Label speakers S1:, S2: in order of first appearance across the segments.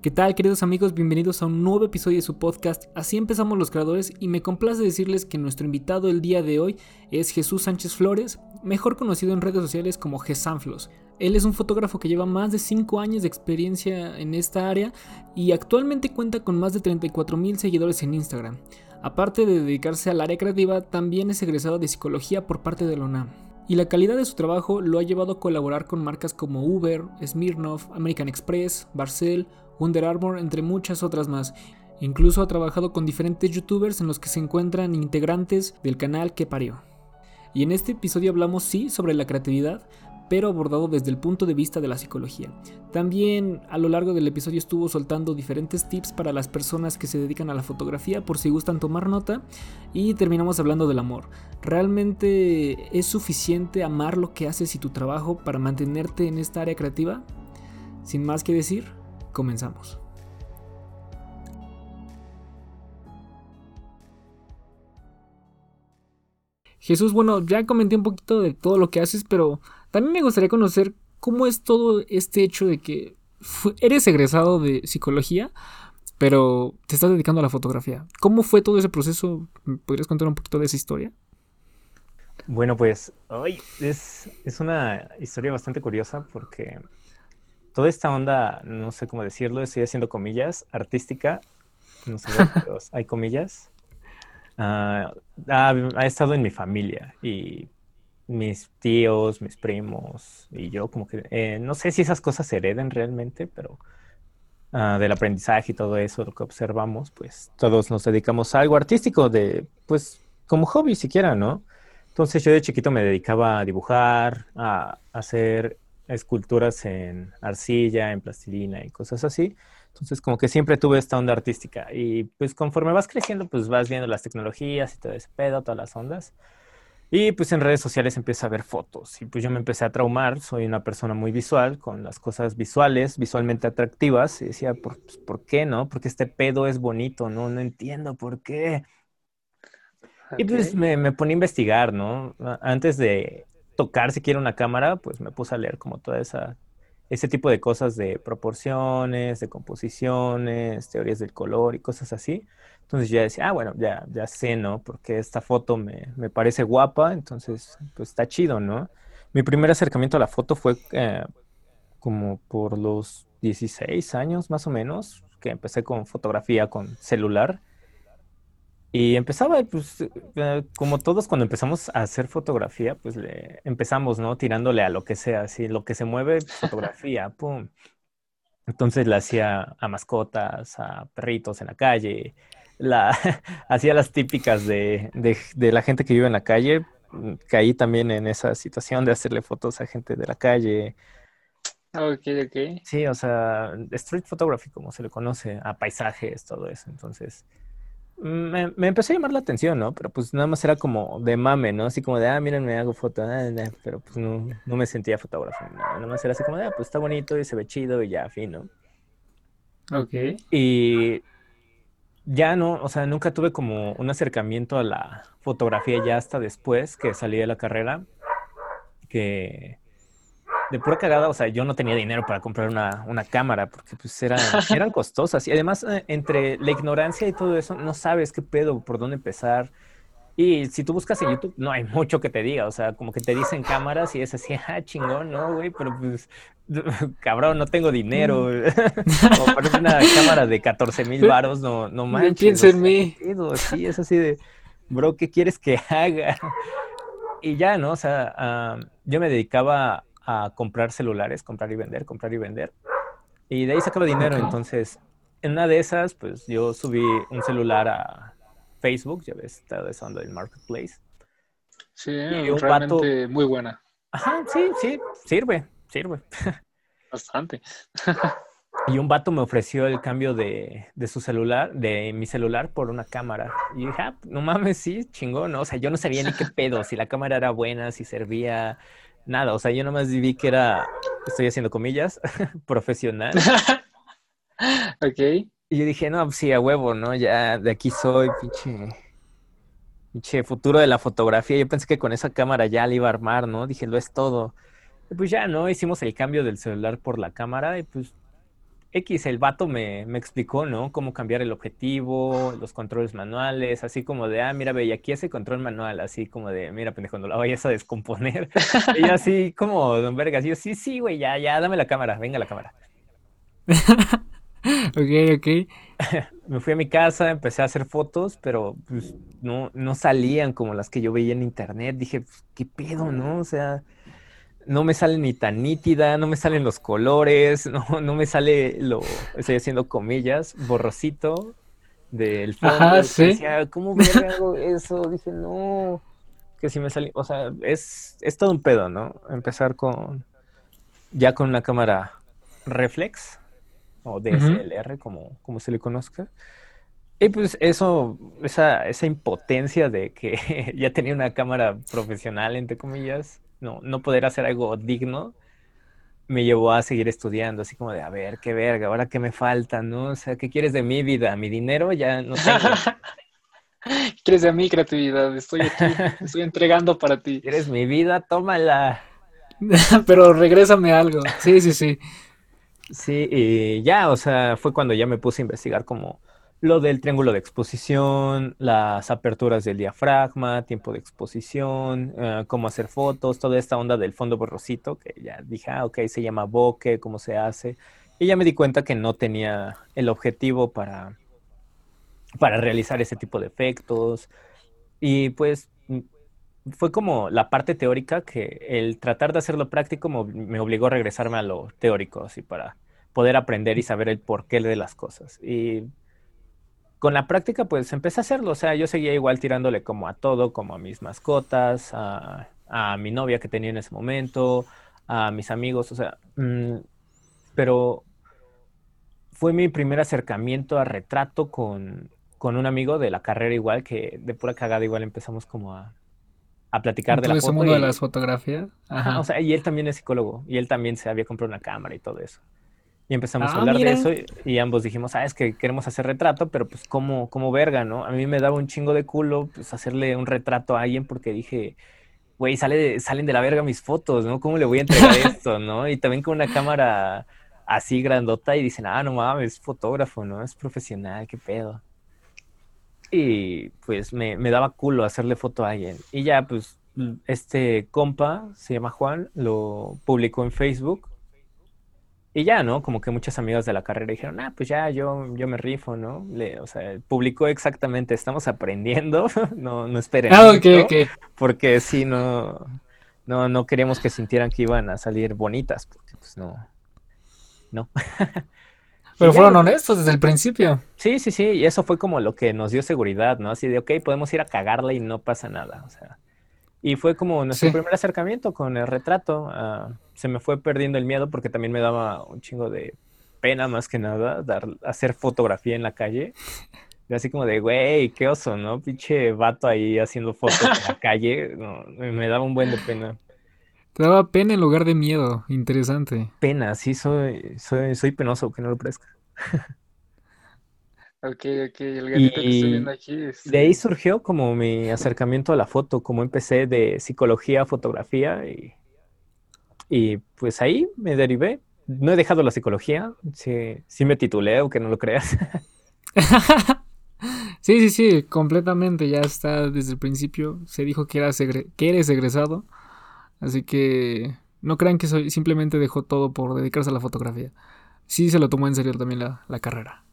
S1: ¿Qué tal queridos amigos? Bienvenidos a un nuevo episodio de su podcast. Así empezamos los creadores y me complace decirles que nuestro invitado el día de hoy es Jesús Sánchez Flores, mejor conocido en redes sociales como Gesanflos. Él es un fotógrafo que lleva más de 5 años de experiencia en esta área y actualmente cuenta con más de 34 mil seguidores en Instagram. Aparte de dedicarse al área creativa, también es egresado de psicología por parte de la UNAM. Y la calidad de su trabajo lo ha llevado a colaborar con marcas como Uber, Smirnoff, American Express, Barcel, Under Armour, entre muchas otras más. Incluso ha trabajado con diferentes youtubers en los que se encuentran integrantes del canal que parió. Y en este episodio hablamos sí sobre la creatividad, pero abordado desde el punto de vista de la psicología. También a lo largo del episodio estuvo soltando diferentes tips para las personas que se dedican a la fotografía por si gustan tomar nota y terminamos hablando del amor. ¿Realmente es suficiente amar lo que haces y tu trabajo para mantenerte en esta área creativa? Sin más que decir, Comenzamos. Jesús, bueno, ya comenté un poquito de todo lo que haces, pero también me gustaría conocer cómo es todo este hecho de que eres egresado de psicología, pero te estás dedicando a la fotografía. ¿Cómo fue todo ese proceso? ¿Podrías contar un poquito de esa historia?
S2: Bueno, pues hoy es, es una historia bastante curiosa porque toda esta onda, no sé cómo decirlo, estoy haciendo comillas, artística, no sé, hay comillas, ah, ha, estado en mi familia y mis tíos, mis primos y yo como que, eh, no sé si esas cosas se hereden realmente, pero ah, del aprendizaje y todo eso, lo que observamos, pues todos nos dedicamos a algo artístico, de, pues como hobby siquiera, ¿no? Entonces yo de chiquito me dedicaba a dibujar, a hacer esculturas en arcilla, en plastilina y cosas así. Entonces, como que siempre tuve esta onda artística. Y pues conforme vas creciendo, pues vas viendo las tecnologías y todo ese pedo, todas las ondas. Y pues en redes sociales empieza a ver fotos. Y pues yo me empecé a traumar. Soy una persona muy visual, con las cosas visuales, visualmente atractivas. Y decía, ¿por, pues, ¿por qué no? Porque este pedo es bonito, ¿no? No entiendo por qué. Y pues me, me ponía a investigar, ¿no? Antes de tocar siquiera una cámara, pues me puse a leer como toda esa, ese tipo de cosas de proporciones, de composiciones, teorías del color y cosas así. Entonces ya decía, ah, bueno, ya, ya sé, ¿no? Porque esta foto me, me parece guapa, entonces pues está chido, ¿no? Mi primer acercamiento a la foto fue eh, como por los 16 años más o menos, que empecé con fotografía con celular. Y empezaba, pues, eh, como todos cuando empezamos a hacer fotografía, pues le empezamos, ¿no? Tirándole a lo que sea, así, lo que se mueve, fotografía, pum. Entonces le hacía a mascotas, a perritos en la calle, la, hacía las típicas de, de, la gente que vive en la calle, mm, caí también en esa situación de hacerle fotos a gente de la calle.
S3: Ok, ok.
S2: Sí, o sea, street photography, como se le conoce, a paisajes, todo eso. Entonces, me, me, empezó a llamar la atención, ¿no? Pero pues nada más era como de mame, ¿no? Así como de, ah, miren, me hago foto, ah, pero pues no, no, me sentía fotógrafo, nada más era así como de, ah, pues está bonito y se ve chido y ya, fin, ¿no?
S3: Ok.
S2: Y ya no, o sea, nunca tuve como un acercamiento a la fotografía ya hasta después que salí de la carrera, que de pura cagada, o sea, yo no tenía dinero para comprar una, una cámara porque pues eran, eran costosas. Y además, eh, entre la ignorancia y todo eso, no sabes qué pedo, por dónde empezar. Y si tú buscas en YouTube, no hay mucho que te diga, o sea, como que te dicen cámaras y es así, ah, chingón, ¿no, güey? Pero pues, cabrón, no tengo dinero. Mm. o parece una cámara de 14 mil varos, no, no manches.
S1: Piensa en mí.
S2: Sí, es así de, bro, ¿qué quieres que haga? Y ya, ¿no? O sea, yo me dedicaba a comprar celulares, comprar y vender, comprar y vender. Y de ahí sacaba dinero. Entonces, en una de esas, pues yo subí un celular a Facebook, ya ves, está usando el marketplace.
S3: Sí, realmente muy buena.
S2: Ajá, sí, sí, sirve, sirve.
S3: Bastante.
S2: y un vato me ofreció el cambio de, de, su celular, de mi celular, por una cámara. Y dije, ah, no mames, sí, chingón, ¿no? O sea, yo no sabía ni qué pedo, si la cámara era buena, si servía, nada, o sea, yo nomás vi que era, estoy haciendo comillas, profesional.
S3: ok.
S2: Y yo dije, no, pues sí, a huevo, ¿no? Ya de aquí soy, pinche, pinche futuro de la fotografía. Yo pensé que con esa cámara ya le iba a armar, ¿no? Dije, lo es todo. Y pues ya, ¿no? Hicimos el cambio del celular por la cámara y pues X, el vato me, me, explicó, ¿no? Cómo cambiar el objetivo, los controles manuales, así como de, ah, mira, ve, y aquí ese control manual, así como de, mira, pendejo, no la vayas a descomponer. y así como, don Vergas, yo, sí, sí, güey, ya, ya, dame la cámara, venga la cámara.
S1: ok, ok.
S2: me fui a mi casa, empecé a hacer fotos, pero pues no, no salían como las que yo veía en internet. Dije, pues, ¿qué pedo, no? O sea, no me sale ni tan nítida, no me salen los colores, no, no me sale lo, estoy haciendo comillas, borrosito del fondo. Ajá, sí. ¿cómo hago eso? Dije, no, que si me sale, o sea, es, es todo un pedo, ¿no? Empezar con, ya con una cámara reflex o DSLR, como, como se le conozca. Y pues eso, esa, esa impotencia de que ya tenía una cámara profesional, entre comillas, no, no poder hacer algo digno, me llevó a seguir estudiando, así como de, a ver, qué verga, ahora qué me falta, ¿no? O sea, ¿qué quieres de mi vida? Mi dinero ya no tengo.
S3: ¿Quieres de mi creatividad? Estoy aquí, estoy entregando para ti.
S2: ¿Quieres mi vida? Tómala.
S1: Pero regrésame algo. Sí, sí, sí.
S2: Sí, y ya, o sea, fue cuando ya me puse a investigar como lo del triángulo de exposición, las aperturas del diafragma, tiempo de exposición, eh, cómo hacer fotos, toda esta onda del fondo borrosito, que ya dije, ah, ok, se llama bokeh, cómo se hace. Y ya me di cuenta que no tenía el objetivo para, para realizar ese tipo de efectos. Y pues mm, fue como la parte teórica que el tratar de hacerlo práctico me obligó a regresarme a lo teórico, así para poder aprender y saber el porqué de las cosas. Y con la práctica, pues empecé a hacerlo. O sea, yo seguía igual tirándole como a todo, como a mis mascotas, a, mi novia que tenía en ese momento, a mis amigos, o sea, mm, pero fue mi primer acercamiento a retrato con, un amigo de la carrera igual, que de pura cagada igual empezamos como a, a platicar de la
S1: foto. mundo de las fotografías?
S2: Ajá. o sea, y él también es psicólogo, y él también se había comprado una cámara y todo eso. Y empezamos a ah, hablar de eso y, ambos dijimos, ah, es que queremos hacer retrato, pero pues como, como verga, ¿no? A mí me daba un chingo de culo pues hacerle un retrato a alguien porque dije, güey, sale salen de la verga mis fotos, ¿no? ¿Cómo le voy a entregar esto, no? Y también con una cámara así grandota y dicen, ah, no mames, es fotógrafo, ¿no? Es profesional, qué pedo. Y pues me, me daba culo hacerle foto a alguien. Y ya, pues, este compa, se llama Juan, lo publicó en Facebook y ya, ¿no? Como que muchas amigas de la carrera dijeron, ah, pues ya, yo, yo me rifo, ¿no? Le, o sea, publicó exactamente, estamos aprendiendo, no, no esperen.
S1: Ah, ok, ok.
S2: Porque sí, no, no, no queríamos que sintieran que iban a salir bonitas, porque pues no, no.
S1: Pero fueron honestos desde el principio.
S2: Sí, sí, sí, y eso fue como lo que nos dio seguridad, ¿no? Así de, ok, podemos ir a cagarla y no pasa nada, o sea. Y fue como nuestro primer acercamiento con el retrato. Ah, se me fue perdiendo el miedo porque también me daba un chingo de pena más que nada dar, hacer fotografía en la calle. Y así como de, güey, qué oso, ¿no? Pinche vato ahí haciendo fotos en la calle. me daba un buen de pena.
S1: Te daba pena en lugar de miedo. Interesante.
S2: Pena, sí, soy, soy, soy penoso, que no lo parezca.
S3: Ok, ok, el gatito que estoy viendo aquí.
S2: Es... De ahí surgió como mi acercamiento a la foto, como empecé de psicología a fotografía y, y pues ahí me derivé. No he dejado la psicología, sí, sí me titulé, aunque no lo creas.
S1: sí, sí, sí, completamente, ya está desde el principio. Se dijo que, eras que eres egresado, así que no crean que soy, simplemente dejó todo por dedicarse a la fotografía. Sí se lo tomó en serio también la, la carrera.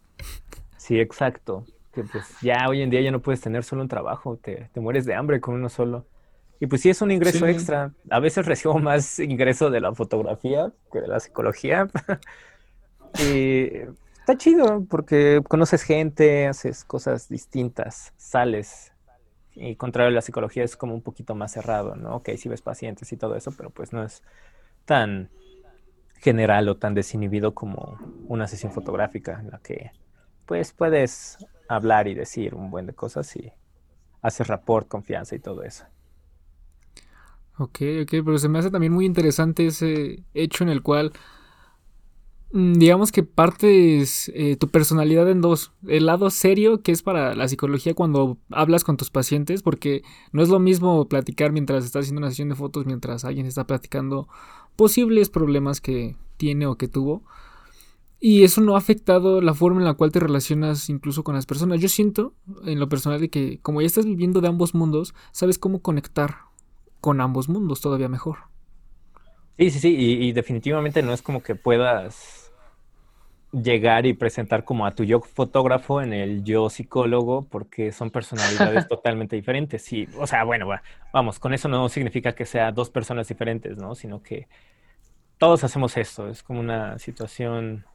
S2: Sí, exacto. Que pues ya hoy en día ya no puedes tener solo un trabajo, te, mueres de hambre con uno solo. Y pues sí es un ingreso extra. A veces recibo más ingreso de la fotografía que de la psicología. y está chido porque conoces gente, haces cosas distintas, sales. Y contrario a la psicología es como un poquito más cerrado, ¿no? Ok, sí ves pacientes y todo eso, pero pues no es tan general o tan desinhibido como una sesión fotográfica en la que pues puedes hablar y decir un buen de cosas y hacer rapport, confianza y todo eso.
S1: Ok, ok, pero se me hace también muy interesante ese hecho en el cual, mm, digamos que partes eh, tu personalidad en dos. El lado serio, que es para la psicología cuando hablas con tus pacientes, porque no es lo mismo platicar mientras estás haciendo una sesión de fotos, mientras alguien está platicando posibles problemas que tiene o que tuvo Y eso no ha afectado la forma en la cual te relacionas incluso con las personas. Yo siento, en lo personal, de que como ya estás viviendo de ambos mundos, sabes cómo conectar con ambos mundos todavía mejor.
S2: Sí, sí, sí, y, definitivamente no es como que puedas llegar y presentar como a tu yo fotógrafo en el yo psicólogo, porque son personalidades totalmente diferentes. Sí, o sea, bueno, vamos, con eso no significa que sea dos personas diferentes, ¿no? Sino que todos hacemos esto, es como una situación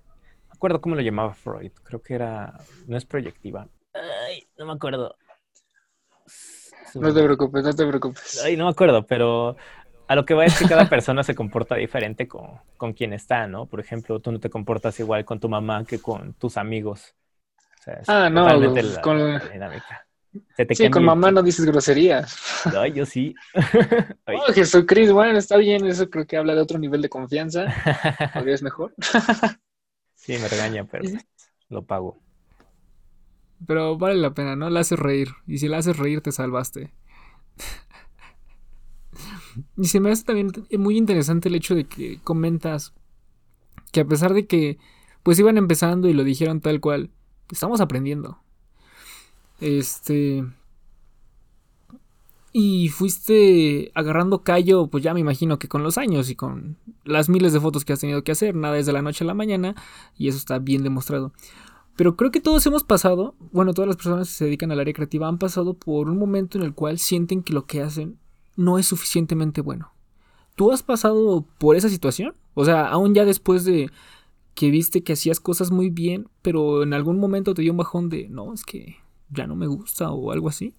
S2: acuerdo cómo lo llamaba Freud. Creo que era. No es proyectiva. Ay, no me acuerdo.
S3: No te preocupes, no te preocupes.
S2: Ay, no me acuerdo, pero a lo que va es que cada persona se comporta diferente con, con quien está, ¿no? Por ejemplo, tú no te comportas igual con tu mamá que con tus amigos.
S3: ah, no, con la dinámica. sí, con mamá no dices groserías.
S2: Ay, yo sí.
S3: oh, Jesucristo, bueno, está bien, eso creo que habla de otro nivel de confianza. ¿Podrías mejor?
S2: Sí, me regaña, pero lo pago.
S1: Pero vale la pena, ¿no? La haces reír. Y si la haces reír, te salvaste. y se me hace también muy interesante el hecho de que comentas que a pesar de que pues iban empezando y lo dijeron tal cual, estamos aprendiendo. Este y fuiste agarrando callo, pues ya me imagino que con los años y con las miles de fotos que has tenido que hacer, nada es de la noche a la mañana, y eso está bien demostrado. Pero creo que todos hemos pasado, bueno, todas las personas que se dedican al área creativa han pasado por un momento en el cual sienten que lo que hacen no es suficientemente bueno. ¿Tú has pasado por esa situación? O sea, aún ya después de que viste que hacías cosas muy bien, pero en algún momento te dio un bajón de, no, es que ya no me gusta o algo así.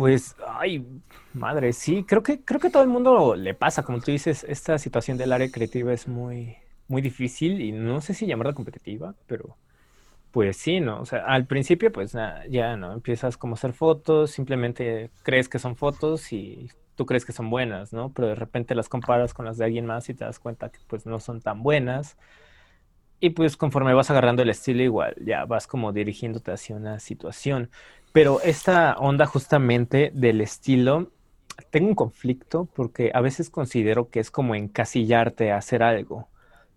S2: Pues, ay, madre, sí, creo que, creo que todo el mundo le pasa, como tú dices, esta situación del área creativa es muy, muy difícil y no sé si llamarla competitiva, pero pues sí, ¿no? O sea, al principio, pues ya, ¿no? Empiezas como a hacer fotos, simplemente crees que son fotos y tú crees que son buenas, ¿no? Pero de repente las comparas con las de alguien más y te das cuenta que pues no son tan buenas. Y pues conforme vas agarrando el estilo igual, ya vas como dirigiéndote hacia una situación. Pero esta onda justamente del estilo, tengo un conflicto porque a veces considero que es como encasillarte a hacer algo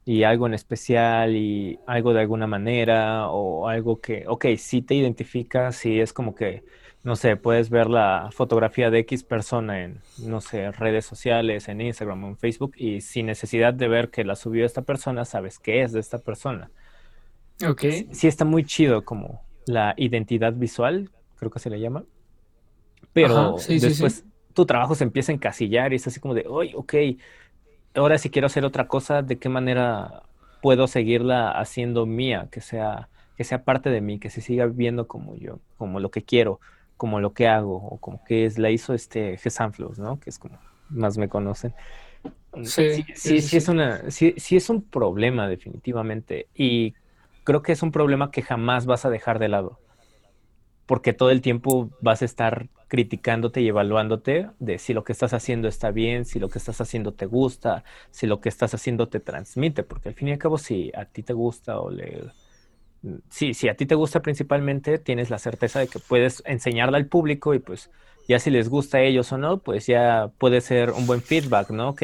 S2: y algo en especial y algo de alguna manera o algo que, ok, si te identificas, si es como que, no sé, puedes ver la fotografía de X persona en, no sé, redes sociales, en Instagram o en Facebook y sin necesidad de ver que la subió esta persona, sabes que es de esta persona.
S1: Ok.
S2: Sí está muy chido como la identidad visual creo que se le llama. Pero después tu trabajo se empieza a encasillar y es así como de, oye, ok, ahora si quiero hacer otra cosa, ¿de qué manera puedo seguirla haciendo mía? Que sea, que sea parte de mí, que se siga viendo como yo, como lo que quiero, como lo que hago, o como que es, la hizo este Gesanflos, ¿no? Que es como más me conocen. Sí, sí, sí, es una, sí, sí es un problema definitivamente. Y creo que es un problema que jamás vas a dejar de lado porque todo el tiempo vas a estar criticándote y evaluándote de si lo que estás haciendo está bien, si lo que estás haciendo te gusta, si lo que estás haciendo te transmite, porque al fin y al cabo si a ti te gusta o le... Sí, si a ti te gusta principalmente, tienes la certeza de que puedes enseñarla al público y pues ya si les gusta a ellos o no, pues ya puede ser un buen feedback, ¿no? Ok,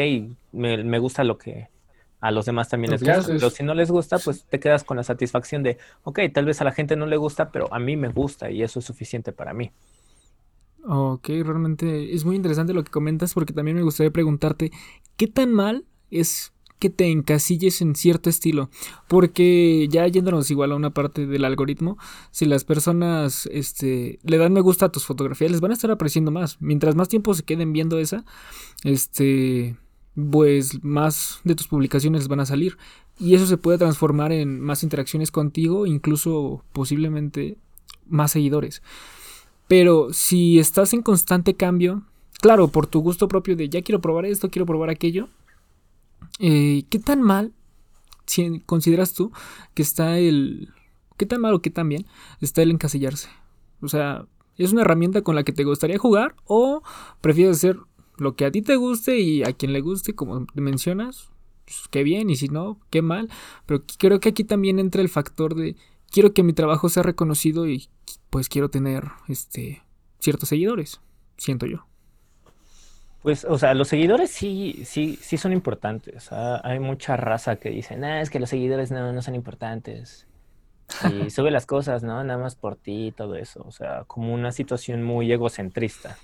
S2: me, me gusta lo que, a los demás también les gusta. Pero si no les gusta, pues te quedas con la satisfacción de, ok, tal vez a la gente no le gusta, pero a mí me gusta y eso es suficiente para mí.
S1: Ok, realmente es muy interesante lo que comentas porque también me gustaría preguntarte, ¿qué tan mal es que te encasilles en cierto estilo? Porque ya yéndonos igual a una parte del algoritmo, si las personas este, le dan me gusta a tus fotografías, les van a estar apreciando más. Mientras más tiempo se queden viendo esa, este pues más de tus publicaciones van a salir y eso se puede transformar en más interacciones contigo, incluso posiblemente más seguidores. Pero si estás en constante cambio, claro, por tu gusto propio de ya quiero probar esto, quiero probar aquello, eh, ¿qué tan mal si consideras tú que está el... ¿Qué tan mal o qué tan bien está el encasillarse? O sea, ¿es una herramienta con la que te gustaría jugar o prefieres hacer lo que a ti te guste y a quien le guste, como mencionas, pues, qué bien, y si no, qué mal. Pero creo que aquí también entra el factor de quiero que mi trabajo sea reconocido y pues quiero tener este ciertos seguidores, siento yo.
S2: Pues, o sea, los seguidores sí, sí, sí son importantes. Ah, hay mucha raza que dice, nah, es que los seguidores no, no son importantes. Y sube las cosas, ¿no? Nada más por ti y todo eso. O sea, como una situación muy egocentrista.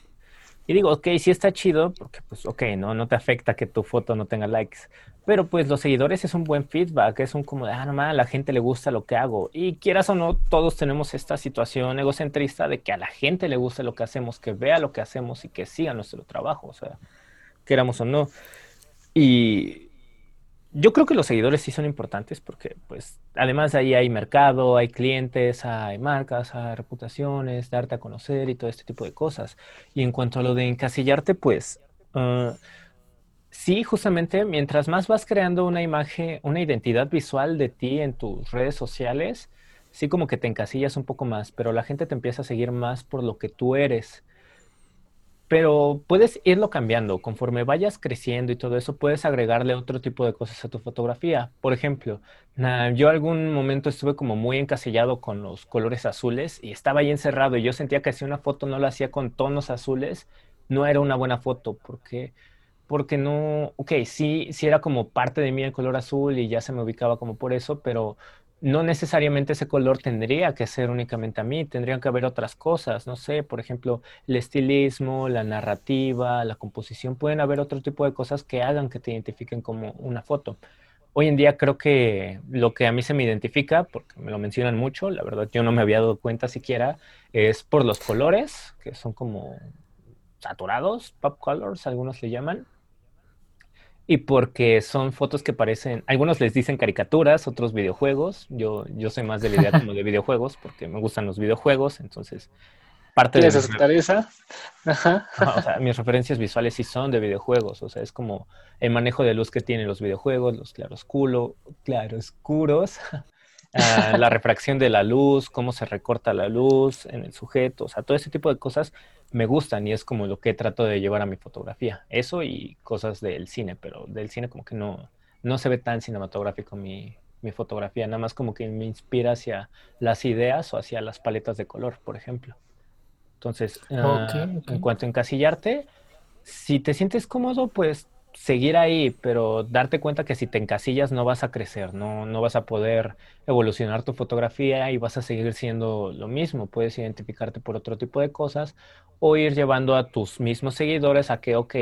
S2: Y digo, ok, sí está chido, porque pues, ok, no, no te afecta que tu foto no tenga likes. Pero pues los seguidores es un buen feedback, es un como ah, no, a la gente le gusta lo que hago. Y quieras o no, todos tenemos esta situación egocentrista de que a la gente le guste lo que hacemos, que vea lo que hacemos y que siga nuestro trabajo, o sea, queramos o no. Y, yo creo que los seguidores sí son importantes porque, pues, además de ahí hay mercado, hay clientes, hay marcas, hay reputaciones, darte a conocer y todo este tipo de cosas. Y en cuanto a lo de encasillarte, pues, ah, sí, justamente, mientras más vas creando una imagen, una identidad visual de ti en tus redes sociales, sí como que te encasillas un poco más, pero la gente te empieza a seguir más por lo que tú eres pero puedes irlo cambiando. Conforme vayas creciendo y todo eso, puedes agregarle otro tipo de cosas a tu fotografía. Por ejemplo, yo algún momento estuve como muy encasillado con los colores azules y estaba ahí encerrado y yo sentía que si una foto no la hacía con tonos azules, no era una buena foto porque porque no, ok, sí, sí era como parte de mí el color azul y ya se me ubicaba como por eso, pero no necesariamente ese color tendría que ser únicamente a mí, tendrían que haber otras cosas, no sé, por ejemplo, el estilismo, la narrativa, la composición, pueden haber otro tipo de cosas que hagan que te identifiquen como una foto. Hoy en día creo que lo que a mí se me identifica, porque me lo mencionan mucho, la verdad yo no me había dado cuenta siquiera, es por los colores, que son como saturados, pop colors, algunos le llaman, y porque son fotos que parecen, algunos les dicen caricaturas, otros videojuegos. Yo, yo soy más de la idea como de videojuegos porque me gustan los videojuegos, entonces
S3: parte de... aceptar esa?
S2: Ajá. o sea, mis referencias visuales sí son de videojuegos, o sea, es como el manejo de luz que tienen los videojuegos, los claroscuros, claroscuros, Ah, la refracción de la luz, cómo se recorta la luz en el sujeto, o sea, todo ese tipo de cosas me gustan y es como lo que trato de llevar a mi fotografía. Eso y cosas del cine, pero del cine como que no, no se ve tan cinematográfico mi, mi fotografía, nada más como que me inspira hacia las ideas o hacia las paletas de color, por ejemplo. Entonces, ah, en cuanto a encasillarte, si te sientes cómodo, pues seguir ahí, pero darte cuenta que si te encasillas no vas a crecer, no, no vas a poder evolucionar tu fotografía y vas a seguir siendo lo mismo. Puedes identificarte por otro tipo de cosas o ir llevando a tus mismos seguidores a que, ok,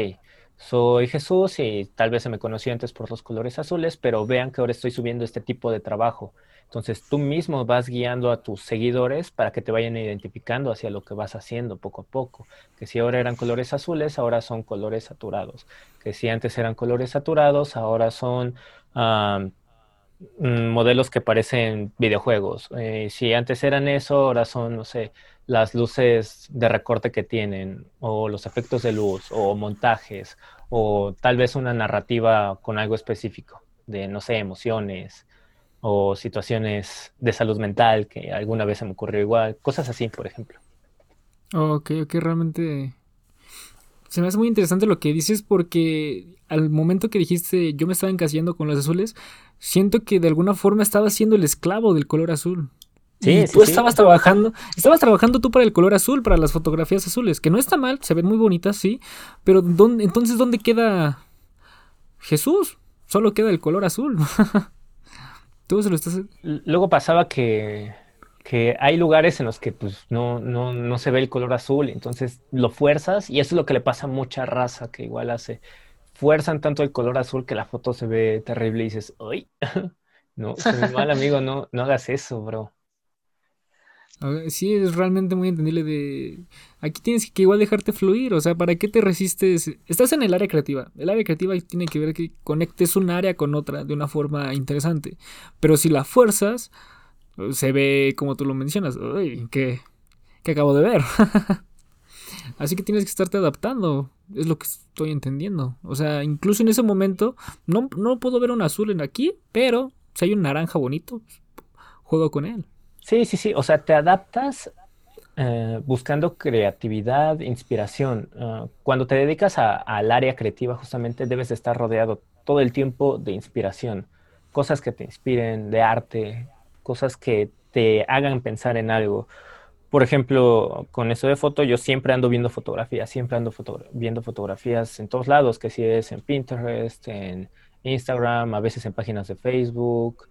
S2: soy Jesús y tal vez se me conoció antes por los colores azules, pero vean que ahora estoy subiendo este tipo de trabajo. Entonces tú mismo vas guiando a tus seguidores para que te vayan identificando hacia lo que vas haciendo poco a poco. Que si ahora eran colores azules, ahora son colores saturados. Que si antes eran colores saturados, ahora son mm, modelos que parecen videojuegos. Eh, si antes eran eso, ahora son, no sé, las luces de recorte que tienen, o los efectos de luz, o montajes, o tal vez una narrativa con algo específico, de, no sé, emociones, o situaciones de salud mental que alguna vez se me ocurrió igual, cosas así, por ejemplo.
S1: Ok, ok, realmente se me hace muy interesante lo que dices porque al momento que dijiste yo me estaba encasillando con los azules, siento que de alguna forma estaba siendo el esclavo del color azul. Sí, tú estabas trabajando, estabas trabajando tú para el color azul, para las fotografías azules, que no está mal, se ven muy bonitas, sí, pero ¿dónde, entonces ¿dónde queda Jesús? Solo queda el color azul.
S2: Luego pasaba que, hay lugares en los que pues no, no, se ve el color azul, entonces lo fuerzas y eso es lo que le pasa a mucha raza que igual hace. Fuerzan tanto el color azul que la foto se ve terrible y dices, ¡ay! no, mal amigo, no, no hagas eso, bro.
S1: Sí, es realmente muy entendible de... Aquí tienes que igual dejarte fluir, o sea, ¿para qué te resistes? Estás en el área creativa. El área creativa tiene que ver que conectes un área con otra de una forma interesante. Pero si la fuerzas, se ve como tú lo mencionas. Uy, ¿qué, qué acabo de ver? Así que tienes que estarte adaptando. Es lo que estoy entendiendo. O sea, incluso en ese momento, no, no puedo ver un azul en aquí, pero si hay un naranja bonito, juego con él.
S2: Sí, sí, sí. O sea, te adaptas eh, buscando creatividad, inspiración. Ah, cuando te dedicas al área creativa, justamente debes estar rodeado todo el tiempo de inspiración. Cosas que te inspiren, de arte, cosas que te hagan pensar en algo. por ejemplo, con eso de foto, yo siempre ando viendo fotografías, siempre ando viendo fotografías en todos lados, que si es en Pinterest, en Instagram, a veces en páginas de Facebook,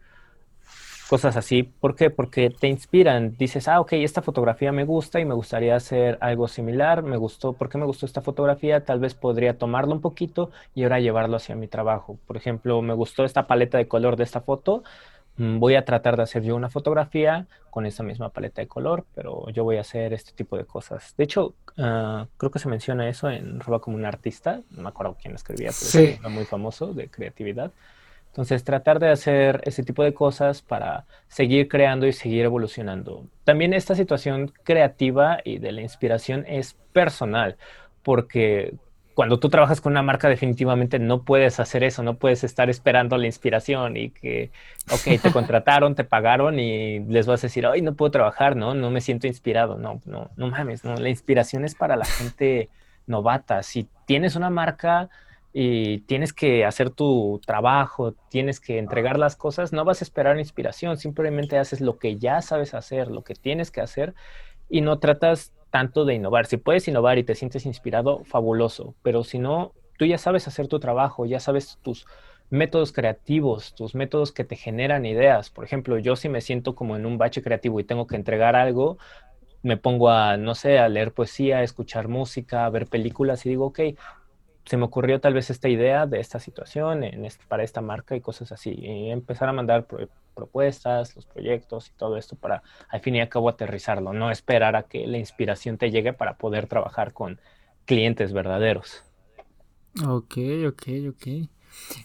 S2: cosas así. ¿Por qué? Porque te inspiran. Dices, ah, ok, esta fotografía me gusta y me gustaría hacer algo similar. Me gustó, ¿por qué me gustó esta fotografía? Tal vez podría tomarlo un poquito y ahora llevarlo hacia mi trabajo. Por ejemplo, me gustó esta paleta de color de esta foto Mm, voy a tratar de hacer yo una fotografía con esa misma paleta de color, pero yo voy a hacer este tipo de cosas. De hecho, ah, creo que se menciona eso en Roba como un artista, no me acuerdo quién escribía, pero es muy famoso de creatividad. Entonces, tratar de hacer ese tipo de cosas para seguir creando y seguir evolucionando. También esta situación creativa y de la inspiración es personal, porque cuando tú trabajas con una marca definitivamente no puedes hacer eso, no puedes estar esperando la inspiración y que, ok, te contrataron, te pagaron y les vas a decir, ay, no puedo trabajar, no, no me siento inspirado, no, no, no mames, no, la inspiración es para la gente novata. Si tienes una marca y tienes que hacer tu trabajo, tienes que entregar las cosas, no vas a esperar inspiración, simplemente haces lo que ya sabes hacer, lo que tienes que hacer y no tratas tanto de innovar. Si puedes innovar y te sientes inspirado, fabuloso, pero si no, tú ya sabes hacer tu trabajo, ya sabes tus métodos creativos, tus métodos que te generan ideas. Por ejemplo, yo si me siento como en un bache creativo y tengo que entregar algo, me pongo a, no sé, a leer poesía, escuchar música, ver películas y digo, ok, se me ocurrió tal vez esta idea de esta situación para esta marca y cosas así. Y empezar a mandar propuestas, los proyectos y todo esto para al fin y al cabo aterrizarlo, no esperar a que la inspiración te llegue para poder trabajar con clientes verdaderos.
S1: Ok, ok, ok.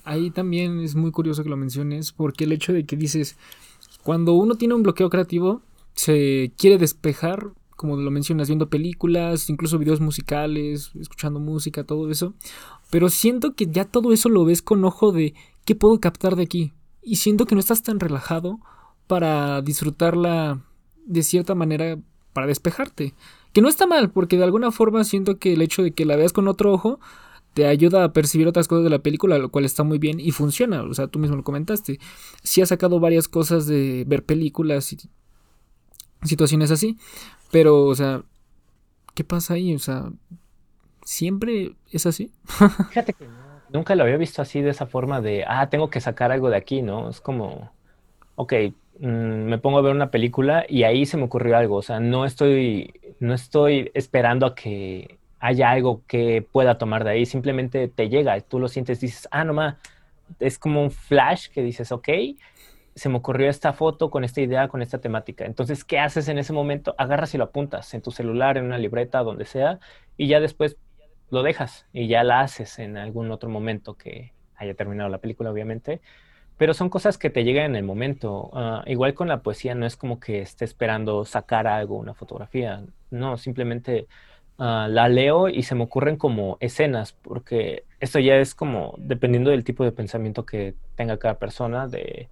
S1: Ahí también es muy curioso que lo menciones porque el hecho de que dices, cuando uno tiene un bloqueo creativo, se quiere despejar como lo mencionas, viendo películas, incluso videos musicales, escuchando música, todo eso. Pero siento que ya todo eso lo ves con ojo de qué puedo captar de aquí. Y siento que no estás tan relajado para disfrutarla de cierta manera, para despejarte. Que no está mal, porque de alguna forma siento que el hecho de que la veas con otro ojo te ayuda a percibir otras cosas de la película, lo cual está muy bien y funciona. O sea, tú mismo lo comentaste. Si has sacado varias cosas de ver películas y situaciones así. Pero, o sea, ¿qué pasa ahí? O sea, ¿siempre es así?
S2: Fíjate que nunca lo había visto así de esa forma de, ah, tengo que sacar algo de aquí, ¿no? Es como, ok, mm, me pongo a ver una película y ahí se me ocurrió algo. O sea, no estoy, no estoy esperando a que haya algo que pueda tomar de ahí. Simplemente te llega, tú lo sientes, dices, ah, nomás, es como un flash que dices, ok, se me ocurrió esta foto con esta idea, con esta temática. Entonces, ¿qué haces en ese momento? Agarras y lo apuntas en tu celular, en una libreta, donde sea, y ya después lo dejas y ya la haces en algún otro momento que haya terminado la película, obviamente. Pero son cosas que te llegan en el momento. Ah, igual con la poesía, no es como que esté esperando sacar algo, una fotografía. No, simplemente ah, la leo y se me ocurren como escenas, porque esto ya es como dependiendo del tipo de pensamiento que tenga cada persona, de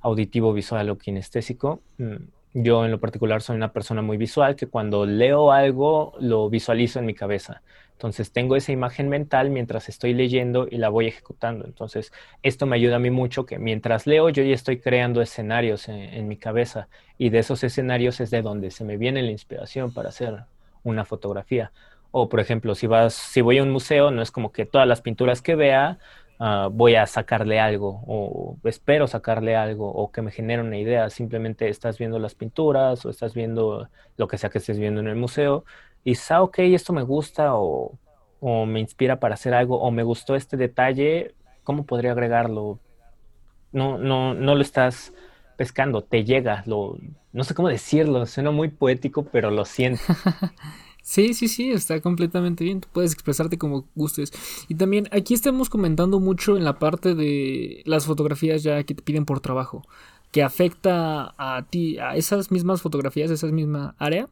S2: auditivo, visual o kinestésico. Mm, yo en lo particular soy una persona muy visual que cuando leo algo lo visualizo en mi cabeza. Entonces tengo esa imagen mental mientras estoy leyendo y la voy ejecutando. Entonces esto me ayuda a mí mucho que mientras leo yo ya estoy creando escenarios en, mi cabeza y de esos escenarios es de donde se me viene la inspiración para hacer una fotografía. O por ejemplo, si vas, si voy a un museo, no es como que todas las pinturas que vea Ah, voy a sacarle algo o espero sacarle algo o que me genere una idea. Simplemente estás viendo las pinturas o estás viendo lo que sea que estés viendo en el museo y dices, ah, ok, esto me gusta o, o me inspira para hacer algo o me gustó este detalle, ¿cómo podría agregarlo? No, no, no lo estás pescando, te llega, lo, no sé cómo decirlo, suena muy poético, pero lo siento.
S1: Sí, sí, sí, está completamente bien. Tú puedes expresarte como gustes. Y también aquí estamos comentando mucho en la parte de las fotografías ya que te piden por trabajo, que afecta a ti, a esas mismas fotografías, esa misma área.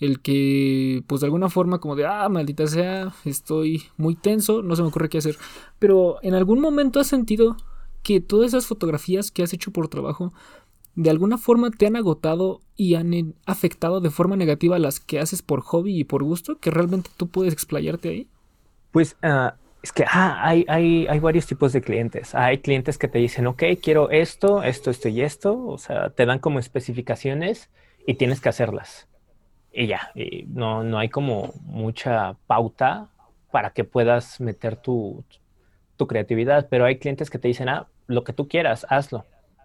S1: El que, pues de alguna forma, como de, ah, maldita sea, estoy muy tenso, no se me ocurre qué hacer. Pero en algún momento has sentido que todas esas fotografías que has hecho por trabajo de alguna forma te han agotado y han afectado de forma negativa las que haces por hobby y por gusto, que realmente tú puedes explayarte ahí?
S2: Pues ah, es que ah, hay, hay, hay, varios tipos de clientes. Hay clientes que te dicen, ok, quiero esto, esto, esto y esto. O sea, te dan como especificaciones y tienes que hacerlas. y ya, y no, no hay como mucha pauta para que puedas meter tu, tu creatividad, pero hay clientes que te dicen, ah, lo que tú quieras, hazlo.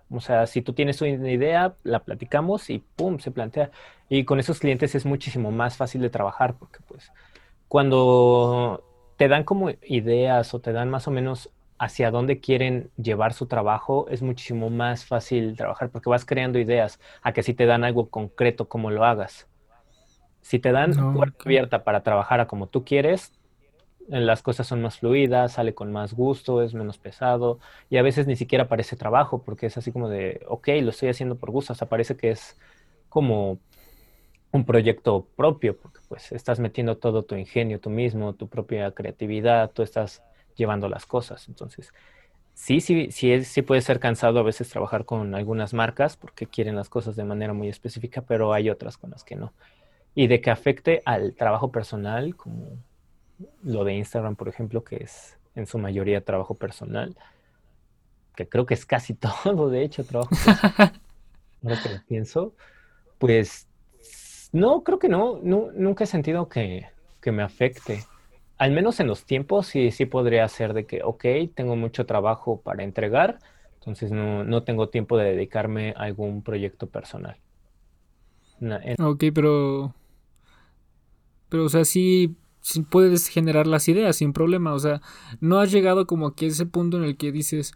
S2: O sea, si tú tienes una idea, la platicamos y pum, se plantea. Y con esos clientes es muchísimo más fácil de trabajar porque pues cuando te dan como ideas o te dan más o menos hacia dónde quieren llevar su trabajo, es muchísimo más fácil trabajar porque vas creando ideas a que si te dan algo concreto como lo hagas. Si te dan puerta abierta para trabajar a como tú quieres, las cosas son más fluidas, sale con más gusto, es menos pesado y a veces ni siquiera parece trabajo porque es así como de, ok, lo estoy haciendo por gusto, o sea, parece que es como un proyecto propio porque pues estás metiendo todo tu ingenio tú mismo, tu propia creatividad, tú estás llevando las cosas. Entonces, sí, sí, sí, sí puede ser cansado a veces trabajar con algunas marcas porque quieren las cosas de manera muy específica, pero hay otras con las que no. Y de que afecte al trabajo personal, como lo de Instagram, por ejemplo, que es en su mayoría trabajo personal, que creo que es casi todo, de hecho, trabajo personal. Ahora que lo pienso, pues no, creo que no, nunca he sentido que, me afecte. Al menos en los tiempos sí, sí podría ser de que, ok, tengo mucho trabajo para entregar, entonces no, no tengo tiempo de dedicarme a algún proyecto personal.
S1: Ok, pero... Pero, o sea, sí puedes generar las ideas sin problema. O sea, no has llegado como que a ese punto en el que dices,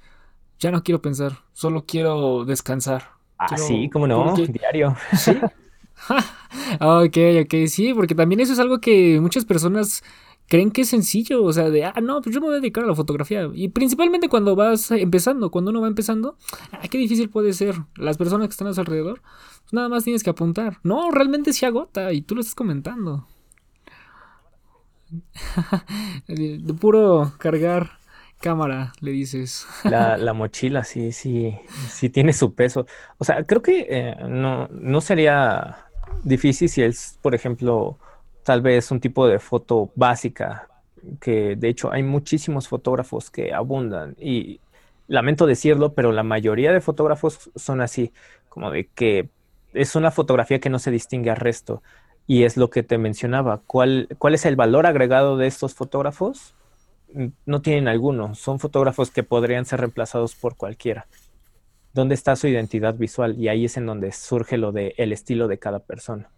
S1: ya no quiero pensar, solo quiero descansar.
S2: Ah, sí, como no, diario.
S1: Sí. ok, ok, sí, porque también eso es algo que muchas personas creen que es sencillo, o sea, de, ah, no, pues yo me voy a dedicar a la fotografía. Y principalmente cuando vas empezando, cuando uno va empezando, ah, qué difícil puede ser. Las personas que están a su alrededor, pues nada más tienes que apuntar. No, realmente se agota y tú lo estás comentando. de puro cargar cámara, le dices.
S2: La, mochila, sí, sí, sí tiene su peso. O sea, creo que eh, no, no sería difícil si es, por ejemplo, tal vez un tipo de foto básica, que de hecho hay muchísimos fotógrafos que abundan y lamento decirlo, pero la mayoría de fotógrafos son así, como de que es una fotografía que no se distingue al resto. Y es lo que te mencionaba. ¿Cuál, ¿Cuál es el valor agregado de estos fotógrafos? Mm, no tienen alguno. Son fotógrafos que podrían ser reemplazados por cualquiera. ¿Dónde está su identidad visual? Y ahí es en donde surge lo de el estilo de cada persona.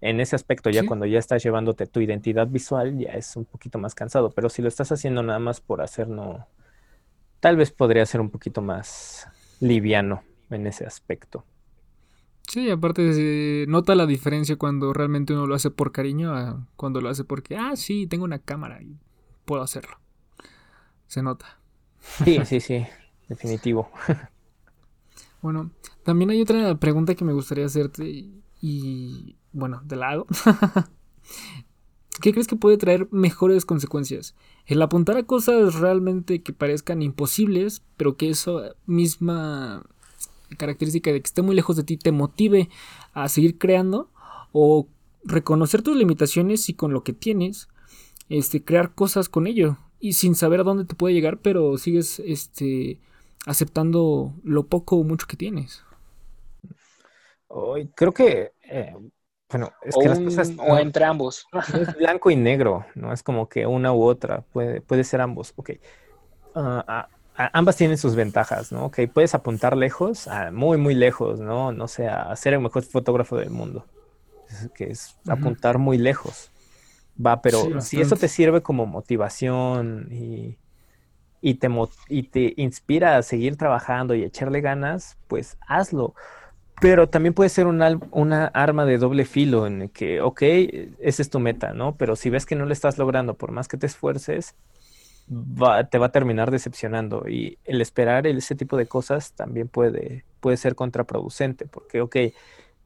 S2: En ese aspecto, ya cuando ya estás llevándote tu identidad visual, ya es un poquito más cansado. Pero si lo estás haciendo nada más por hacer, no. Tal vez podría ser un poquito más liviano en ese aspecto.
S1: Sí, aparte se nota la diferencia cuando realmente uno lo hace por cariño a cuando lo hace porque, ah, sí, tengo una cámara y puedo hacerlo. Se nota.
S2: Sí, sí, sí, definitivo.
S1: Bueno, también hay otra pregunta que me gustaría hacerte y, bueno, de lado. ¿Qué crees que puede traer mejores consecuencias? El apuntar a cosas realmente que parezcan imposibles, pero que eso misma característica de que esté muy lejos de ti te motive a seguir creando o reconocer tus limitaciones y con lo que tienes este crear cosas con ello. Y sin saber a dónde te puede llegar pero sigues este aceptando lo poco o mucho que tienes.
S2: Creo que eh, bueno es que las cosas
S3: o entre ambos.
S2: es blanco y negro no es como que una u otra puede puede ser ambos. Ok. Ah, ambas tienen sus ventajas, ¿no? Que puedes apuntar lejos, muy, muy lejos, ¿no? No sé, a ser el mejor fotógrafo del mundo. que es apuntar muy lejos. Va, pero si eso te sirve como motivación y, y, te, y te inspira a seguir trabajando y echarle ganas, pues hazlo. Pero también puede ser una, una arma de doble filo en el que, ok, esa es tu meta, ¿no? Pero si ves que no lo estás logrando, por más que te esfuerces, te va a terminar decepcionando. Y el esperar ese tipo de cosas también puede, puede ser contraproducente, porque, ok,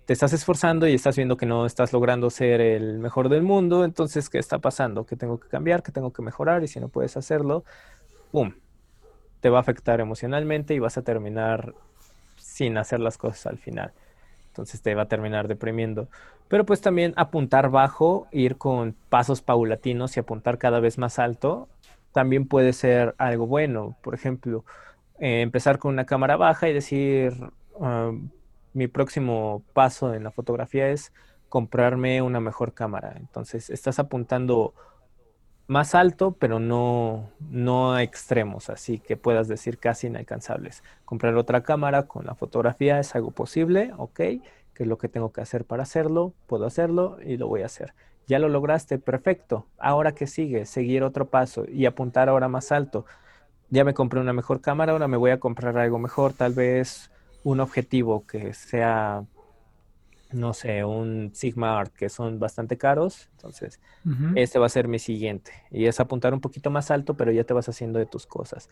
S2: te estás esforzando y estás viendo que no estás logrando ser el mejor del mundo, entonces, ¿qué está pasando? ¿Qué tengo que cambiar? ¿Qué tengo que mejorar? Y si no puedes hacerlo, ¡pum! Te va a afectar emocionalmente y vas a terminar sin hacer las cosas al final. Entonces te va a terminar deprimiendo. Pero pues también apuntar bajo, ir con pasos paulatinos y apuntar cada vez más alto también puede ser algo bueno. Por ejemplo, eh, empezar con una cámara baja y decir, ah, mi próximo paso en la fotografía es comprarme una mejor cámara. Entonces, estás apuntando más alto, pero no, no a extremos, así que puedas decir casi inalcanzables. Comprar otra cámara con la fotografía es algo posible, ok, que es lo que tengo que hacer para hacerlo, puedo hacerlo y lo voy a hacer. Ya lo lograste, perfecto. Ahora que sigue, seguir otro paso y apuntar ahora más alto. Ya me compré una mejor cámara, ahora me voy a comprar algo mejor, tal vez un objetivo que sea no sé, un Sigma Art que son bastante caros. Entonces, este va a ser mi siguiente. Y es apuntar un poquito más alto, pero ya te vas haciendo de tus cosas.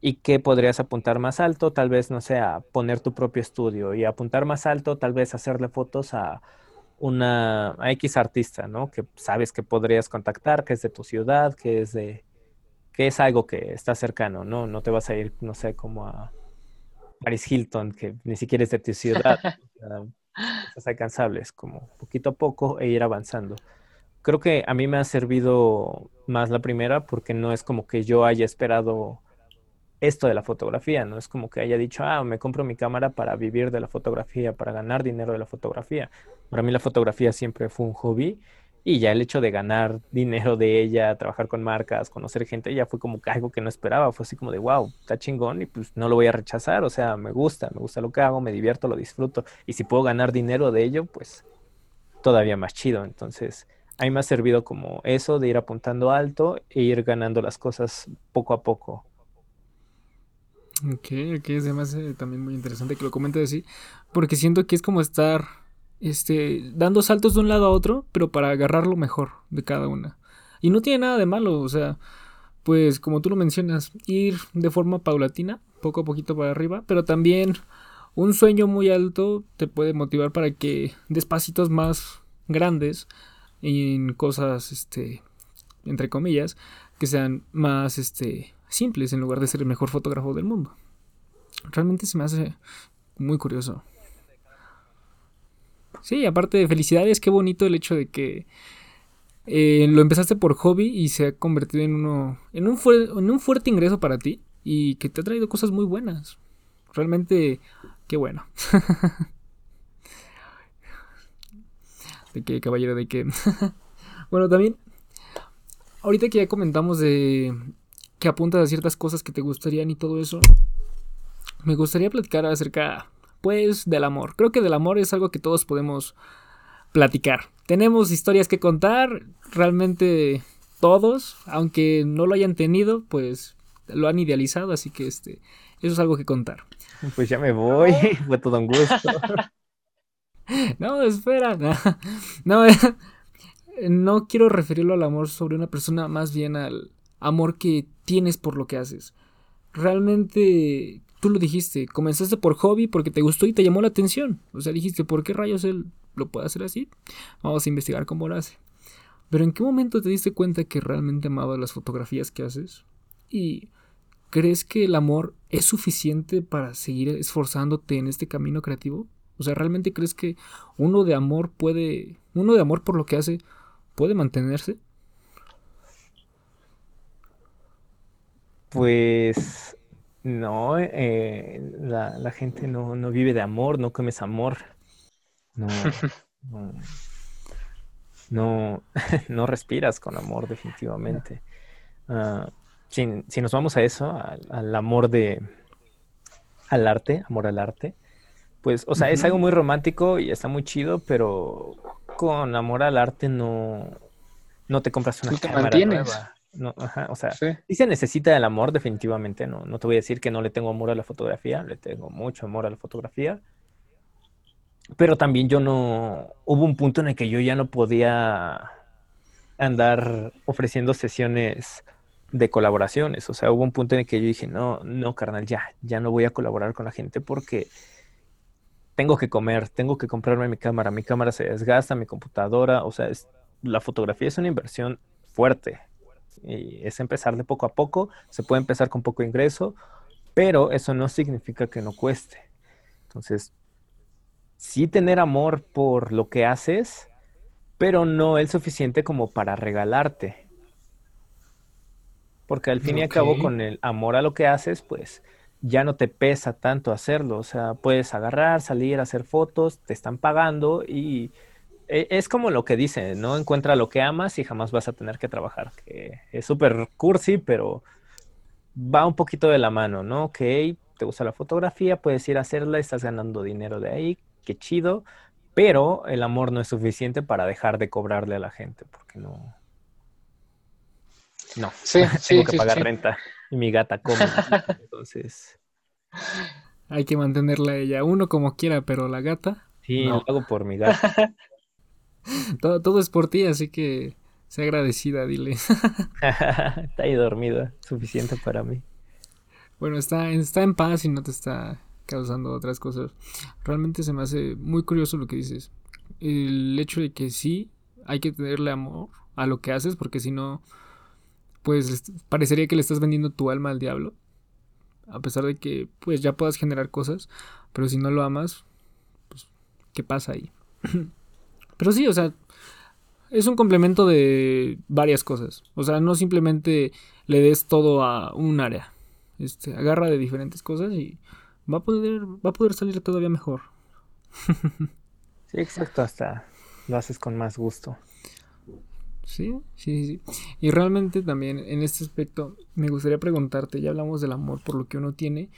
S2: ¿Y qué podrías apuntar más alto? Tal vez, no sé, a poner tu propio estudio. Y apuntar más alto, tal vez hacerle fotos a una X artista, ¿no? Que sabes que podrías contactar, que es de tu ciudad, que es de que es algo que está cercano, ¿no? No te vas a ir, no sé, como a Paris Hilton, que ni siquiera es de tu ciudad. cosas alcanzables, como poquito a poco e ir avanzando. Creo que a mí me ha servido más la primera porque no es como que yo haya esperado esto de la fotografía, no es como que haya dicho, ah, me compro mi cámara para vivir de la fotografía, para ganar dinero de la fotografía. Para mí la fotografía siempre fue un hobby y ya el hecho de ganar dinero de ella, trabajar con marcas, conocer gente, ya fue como algo que no esperaba. Fue así como de, wow, está chingón y pues no lo voy a rechazar. O sea, me gusta, me gusta lo que hago, me divierto, lo disfruto. Y si puedo ganar dinero de ello, pues todavía más chido. Entonces, a mí me ha servido como eso de ir apuntando alto e ir ganando las cosas poco a poco.
S1: Ok, ok, es además también muy interesante que lo comentes así, porque siento que es como estar este, dando saltos de un lado a otro, pero para agarrar lo mejor de cada una. Y no tiene nada de malo, o sea, pues como tú lo mencionas, ir de forma paulatina, poco a poquito para arriba, pero también un sueño muy alto te puede motivar para que despacitos más grandes en cosas, este, entre comillas, que sean más, este, simples en lugar de ser el mejor fotógrafo del mundo. Realmente se me hace muy curioso. Sí, aparte de felicidades, qué bonito el hecho de que eh, lo empezaste por hobby y se ha convertido en uno en un, en un fuerte ingreso para ti y que te ha traído cosas muy buenas. Realmente, qué bueno. de qué, caballero, de qué. bueno, también, ahorita que ya comentamos de que apuntas a ciertas cosas que te gustarían y todo eso, me gustaría platicar acerca pues del amor. Creo que del amor es algo que todos podemos platicar. Tenemos historias que contar, realmente todos, aunque no lo hayan tenido, pues lo han idealizado, así que este, eso es algo que contar.
S2: Pues ya me voy, fue todo un gusto.
S1: no, espera, no, no quiero referirlo al amor sobre una persona, más bien al amor que tienes por lo que haces. Realmente tú lo dijiste, comenzaste por hobby porque te gustó y te llamó la atención. O sea, dijiste, ¿por qué rayos él lo puede hacer así? Vamos a investigar cómo lo hace. Pero ¿en qué momento te diste cuenta que realmente amabas las fotografías que haces? ¿Y crees que el amor es suficiente para seguir esforzándote en este camino creativo? O sea, ¿realmente crees que uno de amor puede, uno de amor por lo que hace, puede mantenerse?
S2: Pues no, eh, la, gente no, vive de amor, no comes amor. No, no, no, respiras con amor, definitivamente. Ah, si, nos vamos a eso, al, amor de al arte, amor al arte, pues, o sea, es algo muy romántico y está muy chido, pero con amor al arte no, no te compras una cámara nueva. No, o sea, sí. se necesita el amor, definitivamente. No, no te voy a decir que no le tengo amor a la fotografía, le tengo mucho amor a la fotografía. Pero también yo no. Hubo un punto en el que yo ya no podía andar ofreciendo sesiones de colaboraciones. O sea, hubo un punto en el que yo dije, no, no, carnal, ya, ya no voy a colaborar con la gente porque tengo que comer, tengo que comprarme mi cámara, mi cámara se desgasta, mi computadora, o sea, la fotografía es una inversión fuerte. Y es empezar de poco a poco, se puede empezar con poco ingreso, pero eso no significa que no cueste. Entonces, sí tener amor por lo que haces, pero no el suficiente como para regalarte. Porque al fin y al cabo, con el amor a lo que haces, pues ya no te pesa tanto hacerlo. O sea, puedes agarrar, salir, hacer fotos, te están pagando y es como lo que dice, ¿no? Encuentra lo que amas y jamás vas a tener que trabajar. Que es súper cursi, pero va un poquito de la mano, ¿no? Ok, te gusta la fotografía, puedes ir a hacerla, estás ganando dinero de ahí, qué chido, pero el amor no es suficiente para dejar de cobrarle a la gente, porque no. No,
S3: Sí,
S2: tengo
S3: sí,
S2: que
S3: sí,
S2: pagar
S3: sí.
S2: renta y mi gata come. Entonces,
S1: Hay que mantenerla a ella, uno como quiera, pero la gata,
S2: sí,
S1: No.
S2: lo hago por mi gata.
S1: todo, todo es por ti, así que sea agradecida, dile.
S2: Está ahí dormida, suficiente para mí.
S1: Bueno, está, está en paz y no te está causando otras cosas. Realmente se me hace muy curioso lo que dices. El hecho de que sí hay que tenerle amor a lo que haces, porque si no, pues parecería que le estás vendiendo tu alma al diablo. A pesar de que pues ya puedas generar cosas, pero si no lo amas, pues ¿qué pasa ahí? pero sí, o sea, es un complemento de varias cosas. O sea, no simplemente le des todo a un área. Este, agarra de diferentes cosas y va a poder, va a poder salir todavía mejor.
S2: Sí, exacto, hasta lo haces con más gusto.
S1: Sí, sí, sí. Y realmente también en este aspecto me gustaría preguntarte, ya hablamos del amor por lo que uno tiene